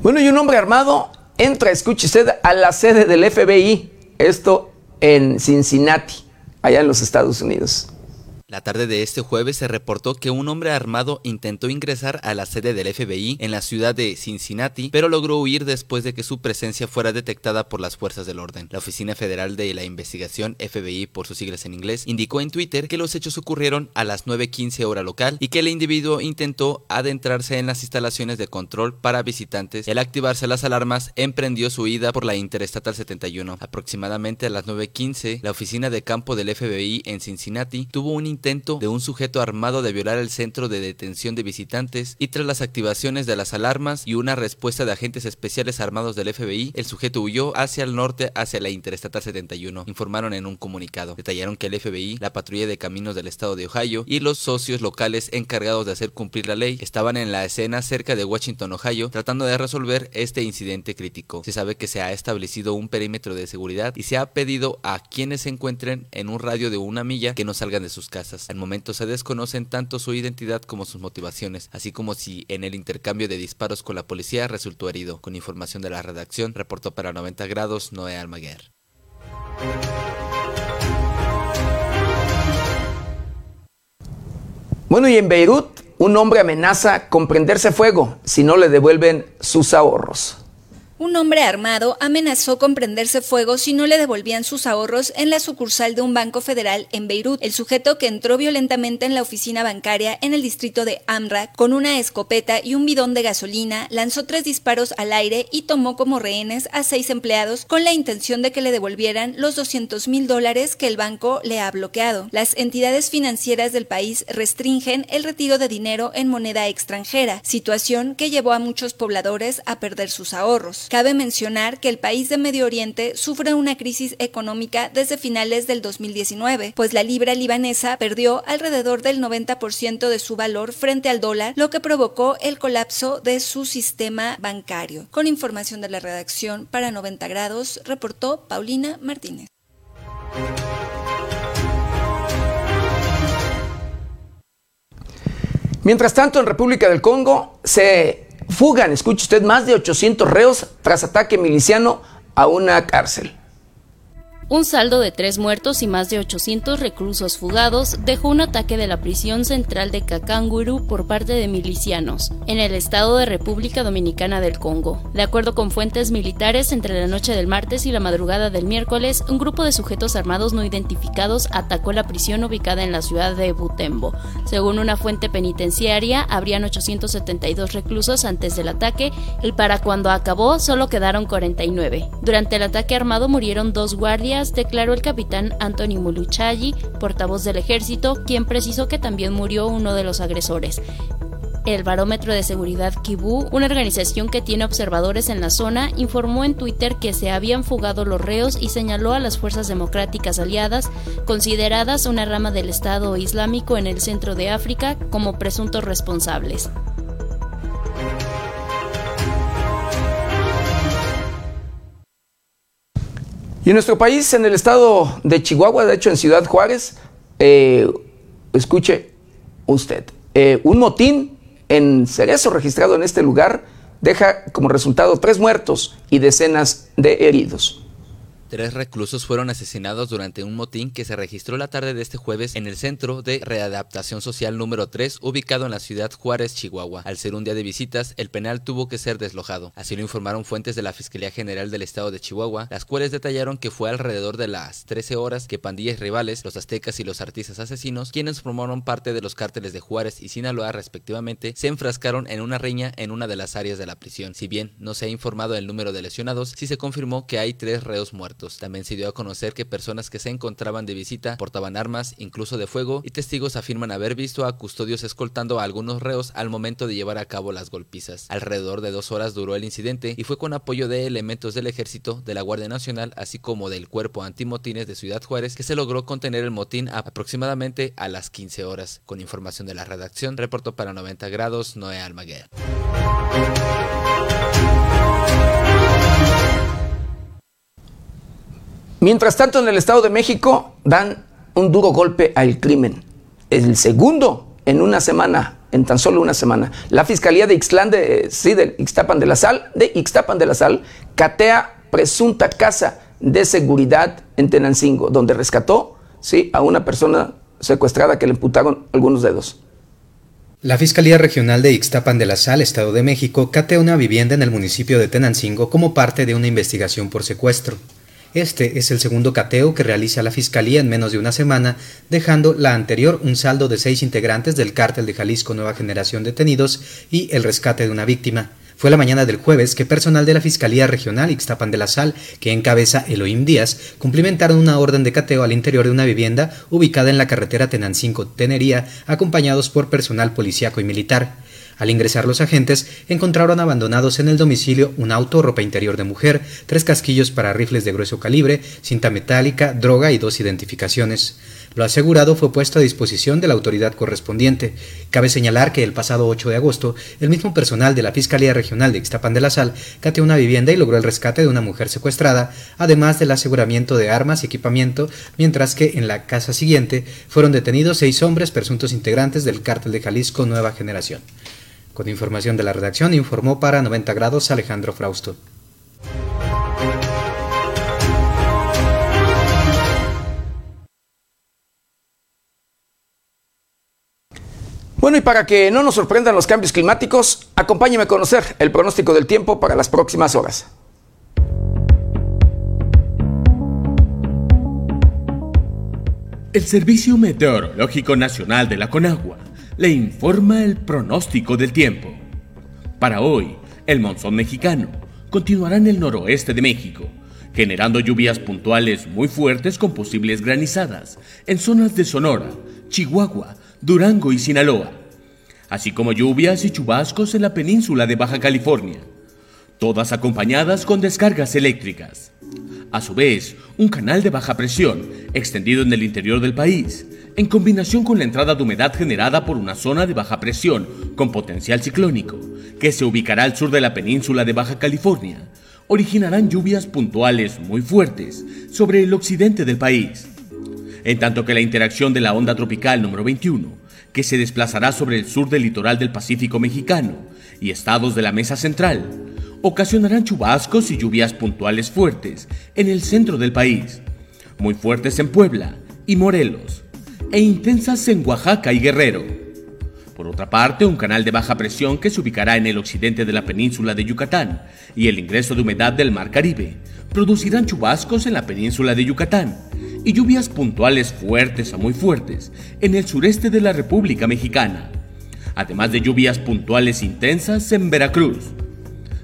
Bueno, y un hombre armado entra, escuche usted, a la sede del FBI, esto en Cincinnati, allá en los Estados Unidos. La tarde de este jueves se reportó que un hombre armado intentó ingresar a la sede del FBI en la ciudad de Cincinnati, pero logró huir después de que su presencia fuera detectada por las fuerzas del orden. La Oficina Federal de la Investigación, FBI por sus siglas en inglés, indicó en Twitter que los hechos ocurrieron a las 9.15 hora local y que el individuo intentó adentrarse en las instalaciones de control para visitantes al activarse las alarmas emprendió su huida por la Interestatal 71. Aproximadamente a las 9.15, la oficina de campo del FBI en Cincinnati tuvo un intento de un sujeto armado de violar el centro de detención de visitantes y tras las activaciones de las alarmas y una respuesta de agentes especiales armados del FBI, el sujeto huyó hacia el norte hacia la Interestatal 71, informaron en un comunicado. Detallaron que el FBI, la patrulla de caminos del estado de Ohio y los socios locales encargados de hacer cumplir la ley estaban en la escena cerca de Washington, Ohio, tratando de resolver este incidente crítico. Se sabe que se ha establecido un perímetro de seguridad y se ha pedido a quienes se encuentren en un radio de una milla que no salgan de sus casas. Al momento se desconocen tanto su identidad como sus motivaciones, así como si en el intercambio de disparos con la policía resultó herido. Con información de la redacción, reportó para 90 grados Noé Almaguer. Bueno, y en Beirut, un hombre amenaza con prenderse fuego si no le devuelven sus ahorros. Un hombre armado amenazó con prenderse fuego si no le devolvían sus ahorros en la sucursal de un banco federal en Beirut. El sujeto que entró violentamente en la oficina bancaria en el distrito de Amra con una escopeta y un bidón de gasolina lanzó tres disparos al aire y tomó como rehenes a seis empleados con la intención de que le devolvieran los 200 mil dólares que el banco le ha bloqueado. Las entidades financieras del país restringen el retiro de dinero en moneda extranjera, situación que llevó a muchos pobladores a perder sus ahorros. Cabe mencionar que el país de Medio Oriente sufre una crisis económica desde finales del 2019, pues la libra libanesa perdió alrededor del 90% de su valor frente al dólar, lo que provocó el colapso de su sistema bancario. Con información de la redacción para 90 grados, reportó Paulina Martínez. Mientras tanto, en República del Congo se Fugan, escuche usted, más de 800 reos tras ataque miliciano a una cárcel. Un saldo de tres muertos y más de 800 reclusos fugados dejó un ataque de la prisión central de Kakanguru por parte de milicianos en el estado de República Dominicana del Congo. De acuerdo con fuentes militares, entre la noche del martes y la madrugada del miércoles, un grupo de sujetos armados no identificados atacó la prisión ubicada en la ciudad de Butembo. Según una fuente penitenciaria, habrían 872 reclusos antes del ataque y para cuando acabó solo quedaron 49. Durante el ataque armado murieron dos guardias declaró el capitán Anthony Muluchayi, portavoz del ejército, quien precisó que también murió uno de los agresores. El Barómetro de Seguridad Kibu, una organización que tiene observadores en la zona, informó en Twitter que se habían fugado los reos y señaló a las fuerzas democráticas aliadas, consideradas una rama del Estado Islámico en el centro de África, como presuntos responsables. Y en nuestro país, en el estado de Chihuahua, de hecho en Ciudad Juárez, eh, escuche usted, eh, un motín en Cerezo registrado en este lugar deja como resultado tres muertos y decenas de heridos. Tres reclusos fueron asesinados durante un motín que se registró la tarde de este jueves en el Centro de Readaptación Social número 3, ubicado en la ciudad Juárez, Chihuahua. Al ser un día de visitas, el penal tuvo que ser deslojado. Así lo informaron fuentes de la Fiscalía General del Estado de Chihuahua, las cuales detallaron que fue alrededor de las 13 horas que pandillas rivales, los aztecas y los artistas asesinos, quienes formaron parte de los cárteles de Juárez y Sinaloa respectivamente, se enfrascaron en una riña en una de las áreas de la prisión. Si bien no se ha informado el número de lesionados, sí se confirmó que hay tres reos muertos. También se dio a conocer que personas que se encontraban de visita portaban armas, incluso de fuego, y testigos afirman haber visto a custodios escoltando a algunos reos al momento de llevar a cabo las golpizas. Alrededor de dos horas duró el incidente y fue con apoyo de elementos del ejército, de la Guardia Nacional, así como del cuerpo antimotines de Ciudad Juárez, que se logró contener el motín aproximadamente a las 15 horas. Con información de la redacción, reportó para 90 grados Noé Almaguer. Mientras tanto, en el Estado de México dan un duro golpe al crimen. El segundo en una semana en tan solo una semana. La Fiscalía de Ixtlán de, sí, de Ixtapan de la Sal, de Ixtapan de la Sal, catea presunta casa de seguridad en Tenancingo, donde rescató sí, a una persona secuestrada que le imputaron algunos dedos. La Fiscalía Regional de Ixtapan de la Sal, Estado de México, catea una vivienda en el municipio de Tenancingo como parte de una investigación por secuestro. Este es el segundo cateo que realiza la Fiscalía en menos de una semana, dejando la anterior un saldo de seis integrantes del cártel de Jalisco Nueva Generación detenidos y el rescate de una víctima. Fue la mañana del jueves que personal de la Fiscalía Regional Ixtapan de la Sal, que encabeza Elohim Díaz, cumplimentaron una orden de cateo al interior de una vivienda ubicada en la carretera Tenancingo-Tenería, acompañados por personal policíaco y militar. Al ingresar los agentes, encontraron abandonados en el domicilio un auto, ropa interior de mujer, tres casquillos para rifles de grueso calibre, cinta metálica, droga y dos identificaciones. Lo asegurado fue puesto a disposición de la autoridad correspondiente. Cabe señalar que el pasado 8 de agosto, el mismo personal de la Fiscalía Regional de Ixtapan de la Sal cateó una vivienda y logró el rescate de una mujer secuestrada, además del aseguramiento de armas y equipamiento, mientras que en la casa siguiente fueron detenidos seis hombres presuntos integrantes del cártel de Jalisco Nueva Generación. Con información de la redacción informó para 90 grados Alejandro Frausto. Bueno, y para que no nos sorprendan los cambios climáticos, acompáñeme a conocer el pronóstico del tiempo para las próximas horas. El Servicio Meteorológico Nacional de la Conagua le informa el pronóstico del tiempo. Para hoy, el monzón mexicano continuará en el noroeste de México, generando lluvias puntuales muy fuertes con posibles granizadas en zonas de Sonora, Chihuahua, Durango y Sinaloa, así como lluvias y chubascos en la península de Baja California, todas acompañadas con descargas eléctricas. A su vez, un canal de baja presión extendido en el interior del país en combinación con la entrada de humedad generada por una zona de baja presión con potencial ciclónico, que se ubicará al sur de la península de Baja California, originarán lluvias puntuales muy fuertes sobre el occidente del país. En tanto que la interacción de la onda tropical número 21, que se desplazará sobre el sur del litoral del Pacífico mexicano y estados de la mesa central, ocasionarán chubascos y lluvias puntuales fuertes en el centro del país, muy fuertes en Puebla y Morelos, e intensas en Oaxaca y Guerrero. Por otra parte, un canal de baja presión que se ubicará en el occidente de la península de Yucatán y el ingreso de humedad del Mar Caribe producirán chubascos en la península de Yucatán y lluvias puntuales fuertes a muy fuertes en el sureste de la República Mexicana, además de lluvias puntuales intensas en Veracruz.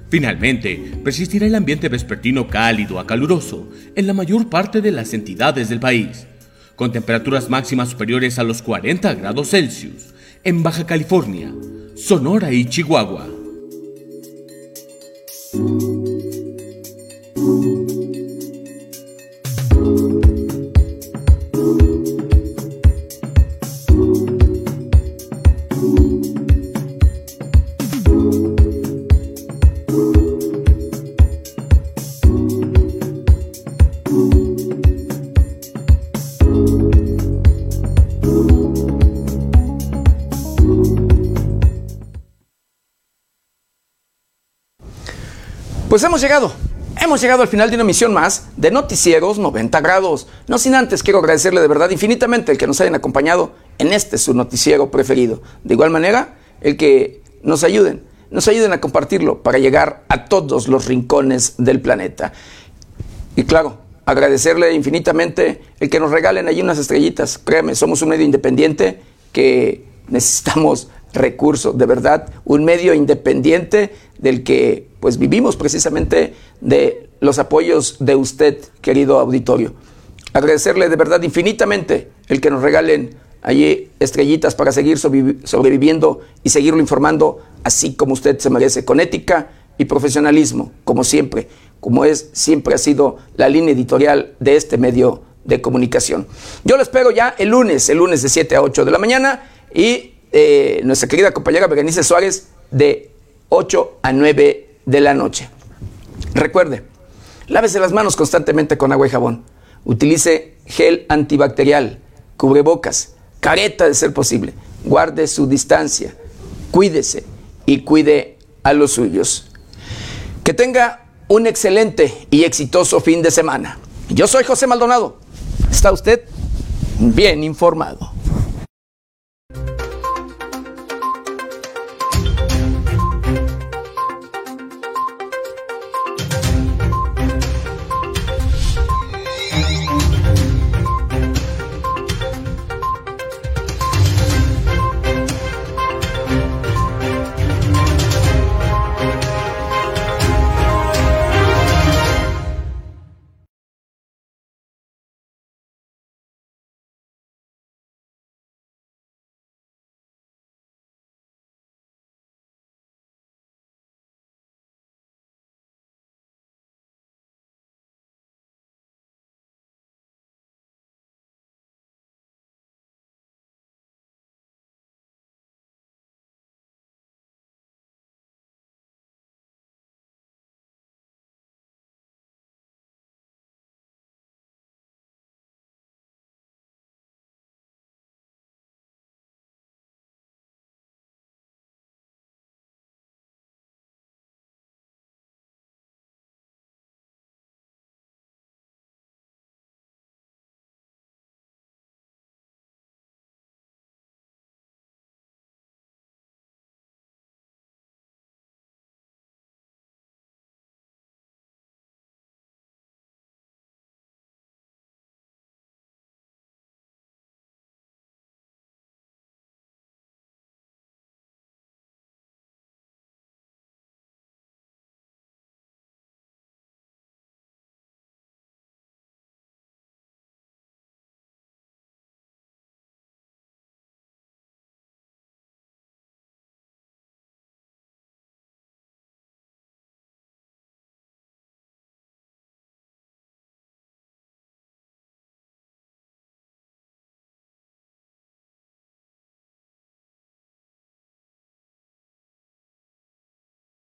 Finalmente, persistirá el ambiente vespertino cálido a caluroso en la mayor parte de las entidades del país con temperaturas máximas superiores a los 40 grados Celsius en Baja California, Sonora y Chihuahua. Pues hemos llegado. Hemos llegado al final de una emisión más de Noticieros 90 grados. No sin antes quiero agradecerle de verdad infinitamente el que nos hayan acompañado en este su noticiero preferido. De igual manera, el que nos ayuden, nos ayuden a compartirlo para llegar a todos los rincones del planeta. Y claro, agradecerle infinitamente el que nos regalen allí unas estrellitas. Créame, somos un medio independiente que necesitamos recursos, de verdad, un medio independiente del que pues vivimos precisamente de los apoyos de usted, querido auditorio. Agradecerle de verdad infinitamente el que nos regalen allí estrellitas para seguir sobreviviendo y seguirlo informando así como usted se merece, con ética y profesionalismo, como siempre, como es siempre ha sido la línea editorial de este medio de comunicación. Yo lo espero ya el lunes, el lunes de 7 a 8 de la mañana y eh, nuestra querida compañera Berenice Suárez de 8 a 9 de la noche. Recuerde, lávese las manos constantemente con agua y jabón. Utilice gel antibacterial, cubrebocas, careta de ser posible. Guarde su distancia. cuídese y cuide a los suyos. Que tenga un excelente y exitoso fin de semana. Yo soy José Maldonado. ¿Está usted bien informado?